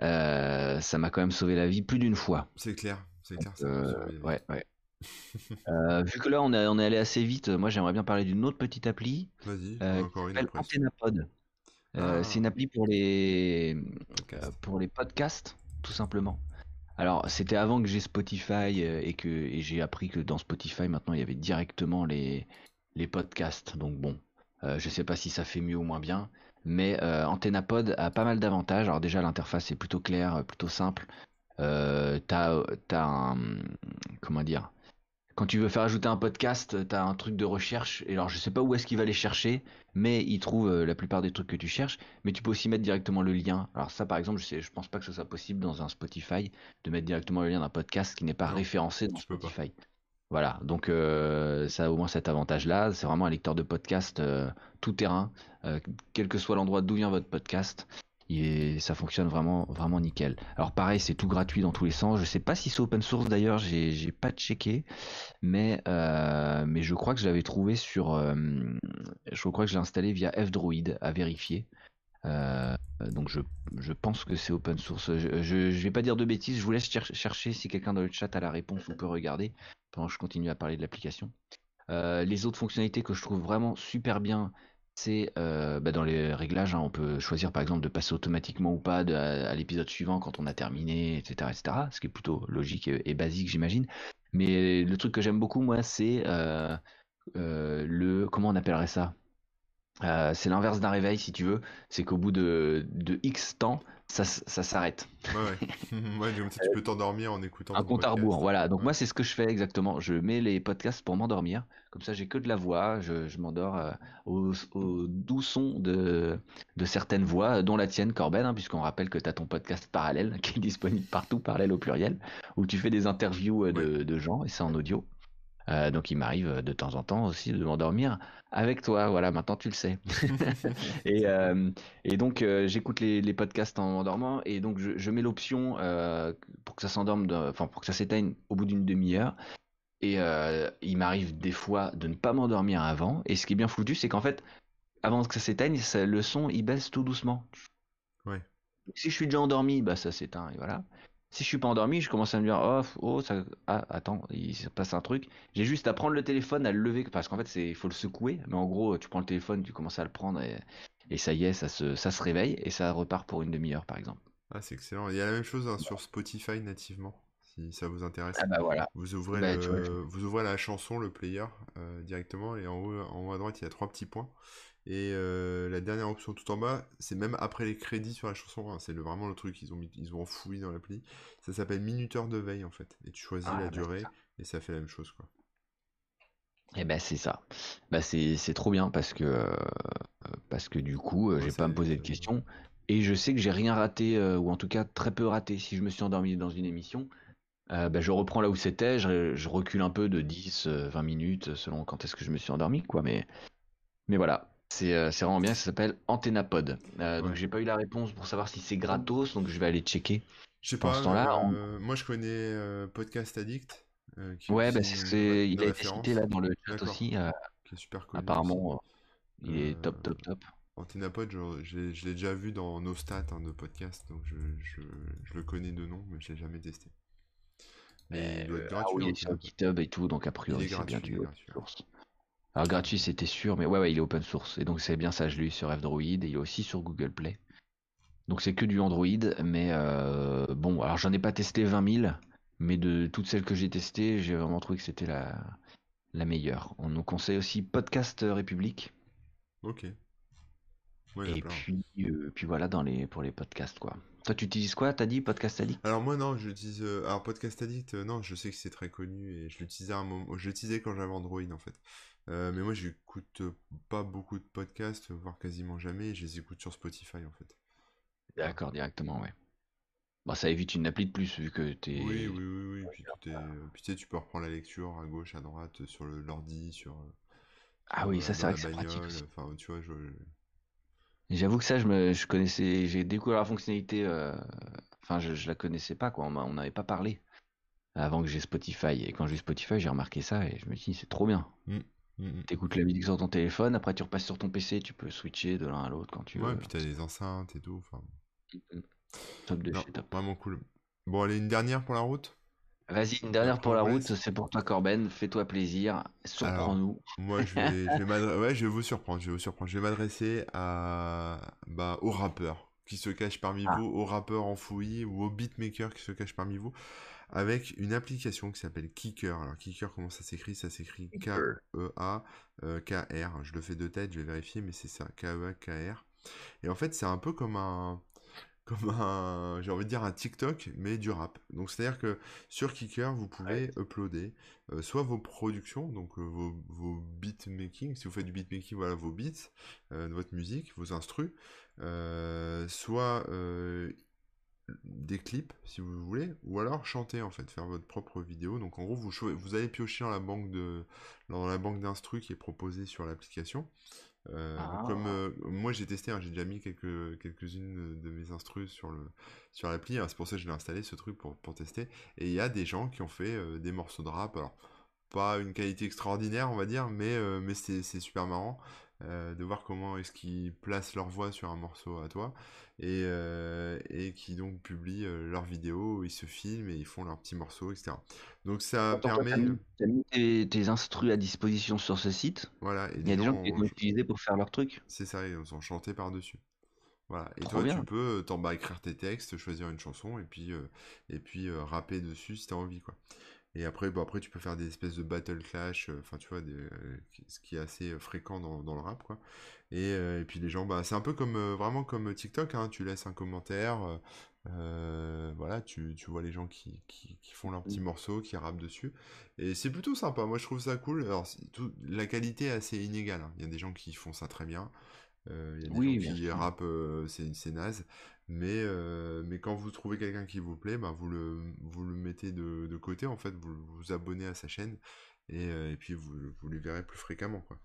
Euh, ça m'a quand même sauvé la vie plus d'une fois. C'est clair, c'est clair. Euh, ouais, ouais. Euh, vu que là, on, on est allé assez vite, moi j'aimerais bien parler d'une autre petite appli. Vas-y, encore une. Antennapod. Ah. C'est une appli pour les, pour les podcasts, tout simplement. Alors, c'était avant que j'ai Spotify et que j'ai appris que dans Spotify, maintenant, il y avait directement les, podcasts. Donc, bon, je sais pas si ça fait mieux ou moins bien. Mais euh, AntennaPod a pas mal d'avantages. Alors déjà l'interface est plutôt claire, euh, plutôt simple. Euh, t'as, as un comment dire quand tu veux faire ajouter un podcast, t'as un truc de recherche. Et alors je sais pas où est-ce qu'il va les chercher, mais il trouve euh, la plupart des trucs que tu cherches. Mais tu peux aussi mettre directement le lien. Alors ça par exemple, je, sais, je pense pas que ce soit possible dans un Spotify de mettre directement le lien d'un podcast qui n'est pas référencé dans Spotify. Voilà, donc ça a au moins cet avantage-là. C'est vraiment un lecteur de podcast tout terrain, euh, quel que soit l'endroit d'où vient votre podcast. Ça fonctionne vraiment, vraiment nickel. Alors pareil, c'est tout gratuit dans tous les sens. Je sais pas si c'est open source d'ailleurs, j'ai, pas checké, mais euh, mais je crois que je l'avais trouvé sur, euh, je crois que je l'ai installé via F-Droid à vérifier. Euh, donc je, je pense que c'est open source. Je, je, vais pas dire de bêtises. Je vous laisse chercher si quelqu'un dans le chat a la réponse ou peut regarder pendant que je continue à parler de l'application. les autres fonctionnalités que je trouve vraiment super bien, c'est euh, bah, dans les réglages, hein, on peut choisir par exemple de passer automatiquement ou pas à, l'épisode suivant quand on a terminé, etc., etc. Ce qui est plutôt logique et, basique, j'imagine. Mais le truc que j'aime beaucoup, moi, c'est euh, euh, le comment on appellerait ça? C'est l'inverse d'un réveil, si tu veux. C'est qu'au bout de, de X temps, ça, ça s'arrête. Ouais, ouais. tu peux t'endormir en écoutant. Un compte à rebours, voilà. Donc moi, c'est ce que je fais exactement. Je mets les podcasts pour m'endormir. Comme ça, j'ai que de la voix. Je, je m'endors euh, au, au, doux son de, de certaines voix, dont la tienne, Corben, hein, puisqu'on rappelle que tu as ton podcast parallèle qui est disponible partout, parallèle au pluriel, où tu fais des interviews euh, de, de gens et c'est en audio. Euh, donc il m'arrive euh, de temps en temps aussi de m'endormir avec toi. Voilà, maintenant tu le sais. et, euh, et, donc j'écoute les, les, podcasts en m'endormant et donc je, je mets l'option pour que ça s'endorme, enfin pour que ça s'éteigne au bout d'une demi-heure. Et il m'arrive des fois de ne pas m'endormir avant. Et ce qui est bien foutu, c'est qu'en fait, avant que ça s'éteigne, le son il baisse tout doucement. Ouais. Si je suis déjà endormi, bah ça s'éteint et voilà. Si je suis pas endormi, je commence à me dire oh, oh ça ah, attends, il se passe un truc. J'ai juste à prendre le téléphone, à le lever parce qu'en fait c'est il faut le secouer, mais en gros tu prends le téléphone, tu commences à le prendre et, et ça y est, ça se ça se réveille et ça repart pour une demi-heure par exemple. Ah c'est excellent. Il y a la même chose hein, sur Spotify nativement si ça vous intéresse. Ah bah voilà. Vous ouvrez bah, vous ouvrez la chanson, le player euh, directement et en haut en haut à droite il y a trois petits points et euh, la dernière option tout en bas, c'est même après les crédits sur la chanson, hein, c'est vraiment le truc qu'ils ont, mis, ils ont enfoui dans l'appli. Ça s'appelle minuteur de veille en fait. Et tu choisis ah, la bah, durée et ça fait la même chose quoi. Et eh ben c'est ça. Bah c'est trop bien parce que euh, parce que du coup euh, j'ai pas à me poser de questions et je sais que j'ai rien raté ou en tout cas très peu raté si je me suis endormi dans une émission. Bah, je reprends là où c'était, je, je, recule un peu de 10, 20 minutes selon quand est-ce que je me suis endormi quoi mais mais voilà, euh, c'est vraiment bien, ça s'appelle Antennapod. Euh, donc j'ai pas eu la réponse pour savoir si c'est gratos, donc je vais aller checker. Je sais pas. Euh, moi je connais Podcast Addict. ouais, bah, c'est, il a été cité là dans le chat aussi. super Apparemment, il est top, top, top. Antennapod, je, je l'ai déjà vu dans nos stats hein, de podcast, donc je, je, je, le connais de nom, mais je l'ai jamais testé. Mais il doit être gratuit. Ah oui, il est sur GitHub et tout, donc a priori c'est bien du alors gratuit c'était sûr, mais ouais, ouais, il est open source. Et donc c'est bien ça, je l'ai eu sur F-Droid et il est aussi sur Google Play. Donc c'est que du Android, mais euh, bon, alors j'en ai pas testé 20 000, mais de toutes celles que j'ai testées, j'ai vraiment trouvé que c'était la, la meilleure. On nous conseille aussi Podcast République. Ok. et puis, euh, puis voilà dans les, pour les podcasts quoi. Toi, tu utilises quoi? T'as dit Podcast Addict? Alors moi non, j'utilise. Euh, alors Podcast Addict, non, je sais que c'est très connu et je l'utilisais un moment. Je l'utilisais quand j'avais Android en fait. Euh, mais moi, j'écoute pas beaucoup de podcasts, voire quasiment jamais, et je les écoute sur Spotify en fait. D'accord, directement, ouais. Bon, ça évite une appli de plus vu que t'es. Oui, oui, oui, oui. Puis, tu sais, tu peux reprendre la lecture à gauche, à droite, sur l'ordi, sur. Ah oui, ça c'est vrai que c'est pratique. Enfin, tu vois, je. J'avoue que ça, je me, je connaissais, j'ai découvert la fonctionnalité. Euh, enfin, je, je la connaissais pas, quoi. On n'avait pas parlé avant que j'ai Spotify. Et quand j'ai Spotify, j'ai remarqué ça et je me dis, c'est trop bien. Mmh. Mmh. T'écoutes la musique sur ton téléphone, après tu repasses sur ton PC, tu peux switcher de l'un à l'autre quand tu veux. Ouais, puis t'as des enceintes et tout. Enfin... Mmh. Top de chez top. Vraiment cool. Bon, allez, une dernière pour la route? Vas-y, une dernière pour la route, c'est pour toi Corben, fais-toi plaisir, surprends-nous. Moi, je vais, je ouais, je vais vous surprendre, je vais vous surprendre. Je vais m'adresser à, bah, aux rappeurs qui se cachent parmi ah. vous, aux rappeurs enfouis ou aux beatmakers qui se cachent parmi vous avec une application qui s'appelle Kicker. Alors Kicker, comment ça s'écrit? Ça s'écrit K-E-A-K-R. Je le fais de tête, je vais vérifier, mais c'est ça, K-E-A-K-R. Et en fait, c'est un peu comme un, comme un, j'ai envie de dire un TikTok, mais du rap. Donc c'est-à-dire que sur Kicker, vous pouvez uploader euh, soit vos productions, donc euh, vos, vos beatmaking, si vous faites du beatmaking, voilà vos beats, euh, votre musique, vos instrus, soit des clips, si vous voulez, ou alors chanter en fait, faire votre propre vidéo. Donc en gros, vous, vous allez piocher dans la banque de dans la banque d'instru qui est proposée sur l'application. Euh, comme ah. euh, moi j'ai testé, hein, j'ai déjà mis quelques quelques-unes de mes instrus sur le sur l'appli. Hein, c'est pour ça que je l'ai installé ce truc pour, pour tester. Et il y a des gens qui ont fait euh, des morceaux de rap. Alors pas une qualité extraordinaire, on va dire, mais mais c'est super marrant. De voir comment est-ce qu'ils placent leur voix sur un morceau à toi et, et qui donc publient leurs vidéos, ils se filment et ils font leurs petits morceaux, etc. Donc ça permet. Tu as mis tes, tes instrus à disposition sur ce site. Voilà. Il y a des gens qui les ont utilisés pour faire leur truc. C'est ça, ils ont chanté par-dessus. Voilà. Et toi, tu peux t'en bas écrire tes textes, choisir une chanson et puis, et puis rapper dessus si tu as envie. quoi. Et après, bon, après, tu peux faire des espèces de battle clash, euh, enfin, tu vois, des, euh, ce qui est assez euh, fréquent dans, dans le rap, quoi. Et, et, puis les gens, bah, c'est un peu comme, vraiment comme TikTok, hein, tu laisses un commentaire, voilà, tu, tu, vois les gens qui, qui, qui font leurs petits mmh. morceaux, qui rappent dessus. Et c'est plutôt sympa, moi je trouve ça cool. Alors, tout, la qualité est assez inégale, hein. il y a des gens qui font ça très bien. Il y a des oui, gens qui rappent, c'est naze. Mais, euh, mais quand vous trouvez quelqu'un qui vous plaît, bah, vous, le, vous le mettez de, de côté, en fait, vous vous abonnez à sa chaîne, et, euh, et puis vous, vous les verrez plus fréquemment, quoi.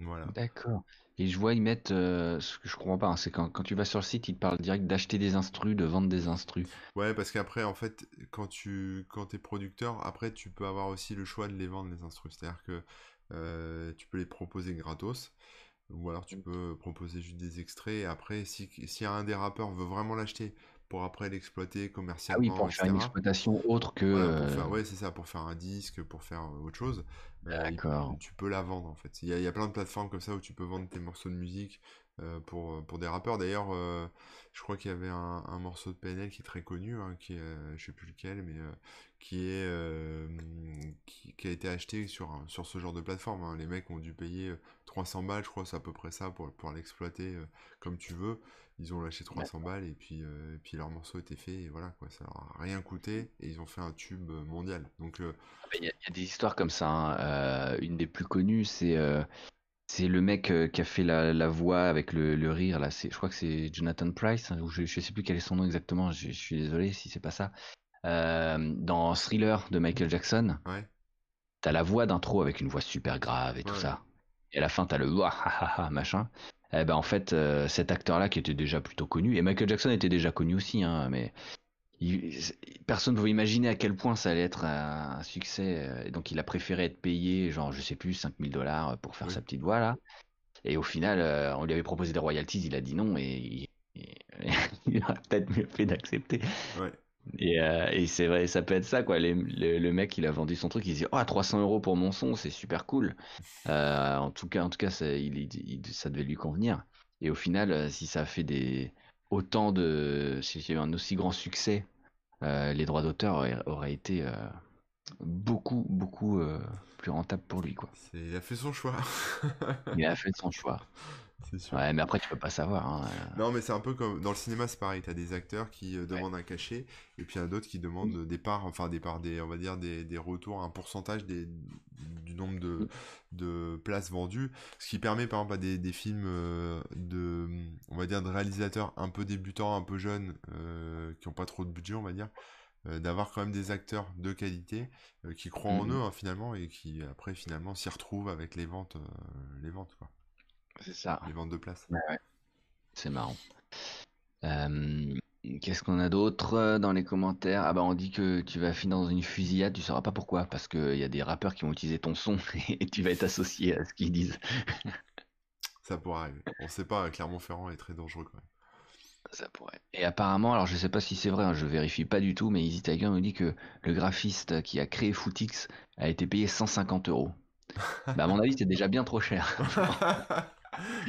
Voilà. D'accord. Et je vois, ils mettent, euh, ce que je comprends pas, hein, c'est quand, quand tu vas sur le site, ils te parlent direct d'acheter des instrus, de vendre des instrus. Ouais, parce qu'après, en fait, quand tu quand es producteur, après, tu peux avoir aussi le choix de les vendre, les instrus. C'est-à-dire que tu peux les proposer gratos. Ou alors tu peux proposer juste des extraits. Et après, si, si un des rappeurs veut vraiment l'acheter pour après l'exploiter commercialement. Ah oui, pour faire une exploitation autre que. Euh, ouais, c'est ça, pour faire un disque, pour faire euh, autre chose. D'accord. tu peux la vendre en fait. Il y, a, il y, a, plein de plateformes comme ça où tu peux vendre tes morceaux de musique pour, pour des rappeurs. D'ailleurs, je crois qu'il y avait un, un, morceau de PNL qui est très connu, hein, qui est, je sais plus lequel, mais qui est qui, qui, a été acheté sur, sur ce genre de plateforme. Hein. Les mecs ont dû payer 300 balles, je crois, c'est à peu près ça, pour pouvoir l'exploiter euh, comme tu veux. Ils ont lâché 300 balles et puis, euh, et puis leur morceau était fait et voilà, quoi, ça leur a rien coûté et ils ont fait un tube euh, mondial. Donc, il y, a des histoires comme ça. Hein. une des plus connues, c'est c'est le mec qui a fait la, la voix avec le, le, rire là. C'est, je crois que c'est Jonathan Price. Hein, ou je, je sais plus quel est son nom exactement. Je, je suis désolé si c'est pas ça. dans Thriller de Michael Jackson. Ouais. T'as la voix d'intro avec une voix super grave et tout ça et à la fin t'as le machin. Eh ben en fait, euh, cet acteur-là qui était déjà plutôt connu, et Michael Jackson était déjà connu aussi, hein, mais personne ne pouvait imaginer à quel point ça allait être un, succès. Euh, donc il a préféré être payé, genre je sais plus, 5000 dollars pour faire sa petite voix là. Et au final, euh, on lui avait proposé des royalties, il a dit non, et, il a peut-être mieux fait d'accepter. Ouais. Et, euh, et c'est vrai, ça peut être ça, quoi. le mec, il a vendu son truc, il dit, oh, 300 euros pour mon son, c'est super cool. Euh, en tout cas, en tout cas, ça, il, ça devait lui convenir. Et au final, si ça a fait des autant de, si j'ai eu un aussi grand succès, euh, les droits d'auteur auraient, été euh, beaucoup, beaucoup plus rentables pour lui, quoi. Il a fait son choix. il a fait son choix. Ouais, mais après, tu peux pas savoir. Hein. Non, mais c'est un peu comme dans le cinéma, c'est pareil. Tu as des acteurs qui euh, demandent un cachet, et puis il y en a d'autres qui demandent des parts, enfin des parts, des, on va dire des, des retours, un pourcentage des, du nombre de, mm. de places vendues. Ce qui permet, par exemple, à des, des films euh, de, on va dire, de réalisateurs un peu débutants, un peu jeunes, euh, qui ont pas trop de budget, on va dire, d'avoir quand même des acteurs de qualité qui croient en mm. eux, hein, finalement, et qui après, finalement, s'y retrouvent avec les ventes, les ventes, quoi. C'est ça. Les ventes de place. C'est marrant. Euh, qu'est-ce qu'on a d'autre euh, dans les commentaires? Ah bah on dit que tu vas finir dans une fusillade, tu sauras pas pourquoi, parce qu'il y a des rappeurs qui vont utiliser ton son et tu vas être associé à ce qu'ils disent. Ça pourrait arriver. On sait pas, Clermont-Ferrand est très dangereux quand même. Ça pourrait. Et apparemment, alors je sais pas si c'est vrai, hein, je vérifie pas du tout, mais Easy Tiger nous dit que le graphiste qui a créé Footix a été payé 150 euros. bah à mon avis, c'est déjà bien trop cher.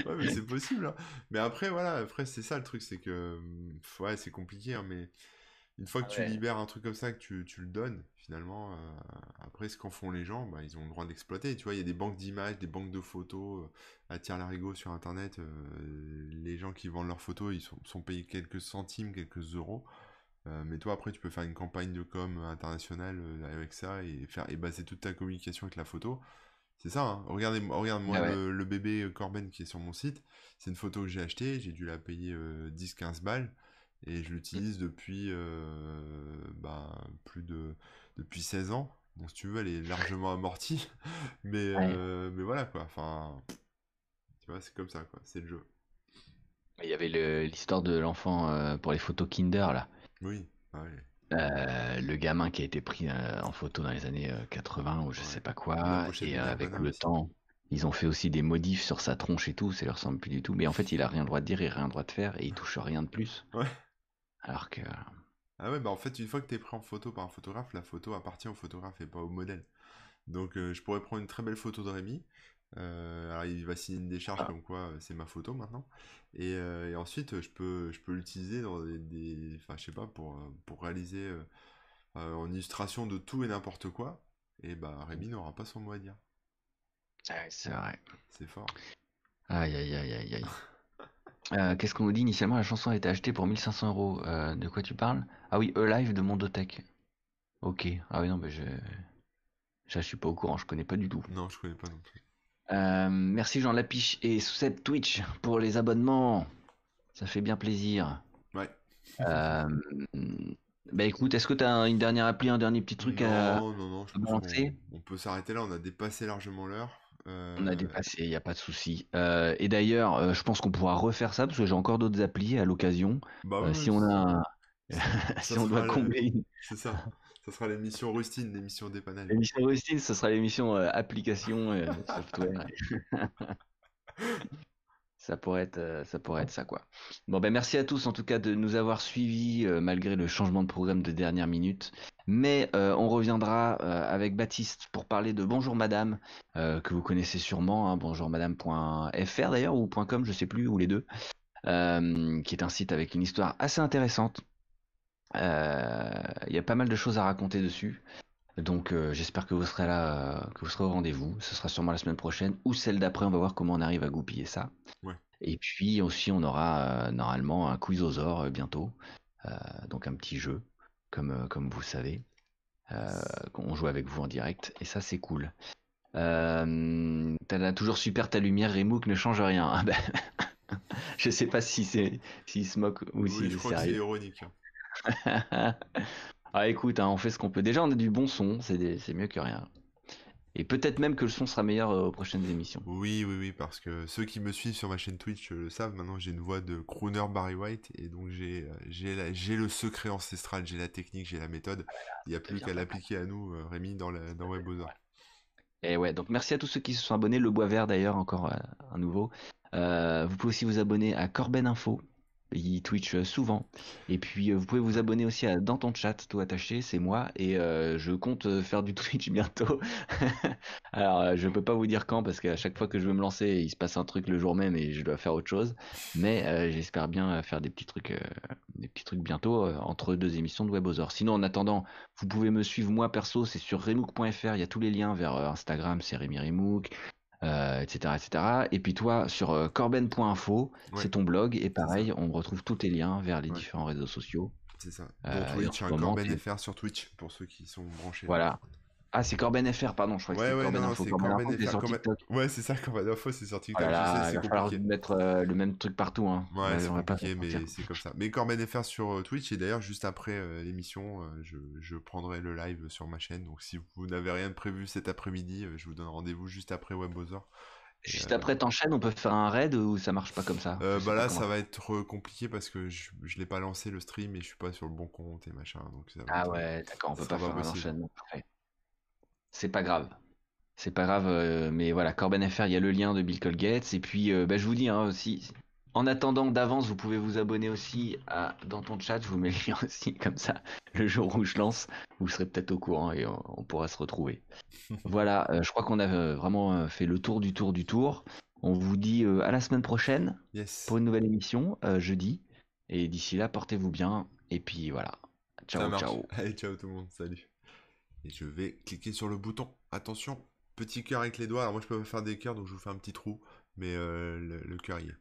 ouais, mais c'est possible. Hein. Mais après, voilà, après, c'est ça le truc, c'est que. Ouais, c'est compliqué, hein, mais une fois que tu libères un truc comme ça, que tu, tu le donnes, finalement, euh, après, ce qu'en font les gens, bah, ils ont le droit d'exploiter. Tu vois, il y a des banques d'images, des banques de photos euh, à la larigot sur Internet. Euh, les gens qui vendent leurs photos, ils sont, sont payés quelques centimes, quelques euros. mais toi, après, tu peux faire une campagne de com internationale avec ça et, faire, et baser toute ta communication avec la photo. C'est ça, hein. Regardez, regarde moi ah le, bébé Corben qui est sur mon site. C'est une photo que j'ai achetée, j'ai dû la payer 10-15 balles. Et je l'utilise depuis bah, plus de depuis 16 ans. Bon, si tu veux, elle est largement amortie. mais, mais voilà, quoi. Enfin, tu vois, c'est comme ça, quoi. C'est le jeu. Il y avait l'histoire de l'enfant pour les photos Kinder, là. Oui, ah le gamin qui a été pris en photo dans les années 80 ou je sais pas quoi, et avec le temps, ils ont fait aussi des modifs sur sa tronche et tout, ça leur ressemble plus du tout. Mais en fait, il a rien le droit de dire, il a rien le droit de faire, et il touche rien de plus. Ouais. Alors que. Ah ouais, bah en fait, une fois que tu es pris en photo par un photographe, la photo appartient au photographe et pas au modèle. Donc euh, je pourrais prendre une très belle photo de Rémi. Euh, alors il va signer une décharge ah. comme quoi euh, c'est ma photo maintenant. Et, ensuite je peux, je peux l'utiliser dans des, Enfin je sais pas, pour, pour réaliser en illustration de tout et n'importe quoi. Et bah Rémi n'aura pas son mot à dire. c'est vrai. C'est fort. Aïe aïe aïe aïe aïe. Euh, qu'est-ce qu'on nous dit initialement? La chanson a été achetée pour 1500 euros. Euh, de quoi tu parles? Ah oui, E-Live de Mondotech. Ok. Ah oui, non, mais je. Je suis pas au courant, je connais pas du tout. Non, je connais pas non plus. Euh, merci Jean Lapiche et Sous-Cette Twitch pour les abonnements. Ça fait bien plaisir. Ouais. bah écoute, est-ce que tu as une dernière appli, un dernier petit truc à, non, non, non, on peut s'arrêter là, on a dépassé largement l'heure. On a dépassé, il n'y a pas de souci. Euh, et d'ailleurs, euh, je pense qu'on pourra refaire ça parce que j'ai encore d'autres applis à l'occasion. Bah euh, si on a, si on doit combler. C'est ça. Ça sera l'émission Rustine, l'émission dépannage. L'émission Rustine, ce sera l'émission application software. ça pourrait être euh, ça pourrait être ça quoi. Bon ben merci à tous en tout cas de nous avoir suivis euh, malgré le changement de programme de dernière minute. Mais euh, on reviendra avec Baptiste pour parler de Bonjour Madame que vous connaissez sûrement, hein, bonjourmadame.fr d'ailleurs ou .com je sais plus ou les deux, qui est un site avec une histoire assez intéressante. Il y a pas mal de choses à raconter dessus. Donc j'espère que vous serez là, que vous serez au rendez-vous. Ce sera sûrement la semaine prochaine ou celle d'après. On va voir comment on arrive à goupiller ça. Et puis aussi on aura normalement un quiz aux bientôt. donc un petit jeu, comme, comme vous savez. on joue avec vous en direct. Et ça c'est cool. T'as toujours super ta lumière, Remook ne change rien. Ah ben, je sais pas si c'est s'il se moque ou si s'il est sérieux. ironique. Ah écoute, hein, on fait ce qu'on peut. Déjà, on a du bon son, c'est mieux que rien. Et peut-être même que le son sera meilleur euh, aux prochaines émissions. Oui, oui, oui, parce que ceux qui me suivent sur ma chaîne Twitch le savent, maintenant j'ai une voix de crooner Barry White, et donc j'ai euh, le secret ancestral, j'ai la technique, j'ai la méthode. Il n'y a plus qu'à l'appliquer à nous, euh, Rémi, dans, la, dans Et ouais, donc merci à tous ceux qui se sont abonnés. Le bois vert d'ailleurs, encore un nouveau. vous pouvez aussi vous abonner à Corben Info, il Twitch euh, souvent. Et puis, euh, vous pouvez vous abonner aussi à Dans ton chat, tout attaché, c'est moi. Et euh, je compte faire du Twitch bientôt. Alors, je peux pas vous dire quand, parce qu'à chaque fois que je veux me lancer, il se passe un truc le jour même et je dois faire autre chose. Mais j'espère bien faire des petits trucs, des petits trucs bientôt entre deux émissions de Webosor. Sinon, en attendant, vous pouvez me suivre moi perso, c'est sur remook.fr. Il y a tous les liens vers Instagram, c'est Rémi Remook euh, etc. Et puis toi, sur euh, corben.info, c'est ton blog, et pareil, on retrouve tous tes liens vers les différents réseaux sociaux. C'est ça. Euh, Twitch, un Corben sur Twitch, pour ceux qui sont branchés. Voilà. Ah, c'est Corben FR, pardon, je crois que ouais, c'est Corben Info. Corben, FR, Ouais, c'est ça, Corben Info, c'est sorti TikTok. il va falloir mettre euh, le même truc partout. Hein. Ouais, c'est compliqué, mais c'est comme ça. Mais Corben FR sur euh, Twitch, et d'ailleurs, juste après euh, l'émission, je, je, prendrai le live sur ma chaîne. Donc, si vous n'avez rien de prévu cet après-midi, je vous donne rendez-vous juste après WebOzor. Juste après, t'enchaînes, on peut faire un raid ou ça marche pas comme ça? Bah là, ça va être compliqué parce que je, je l'ai pas lancé le stream et je suis pas sur le bon compte et machin. Donc ah ouais, d'accord, on peut pas faire un enchaînement. C'est pas grave. C'est pas grave, euh, mais voilà, Corben FR, il y a le lien de Bill Colgates. Et puis, euh, bah, je vous dis hein, aussi, en attendant d'avance, vous pouvez vous abonner aussi à, dans ton chat. Je vous mets le lien aussi, comme ça, le jour où je lance, vous serez peut-être au courant et on, pourra se retrouver. voilà, euh, je crois qu'on a vraiment fait le tour du tour du tour. On vous dit à la semaine prochaine pour une nouvelle émission, jeudi. Et d'ici là, portez-vous bien. Et puis voilà. Ciao, ciao. Allez, ciao tout le monde. Salut. Et je vais cliquer sur le bouton. Attention, petit cœur avec les doigts. Alors moi je peux pas faire des cœurs, donc je vous fais un petit trou. Mais euh, le, le cœur y est.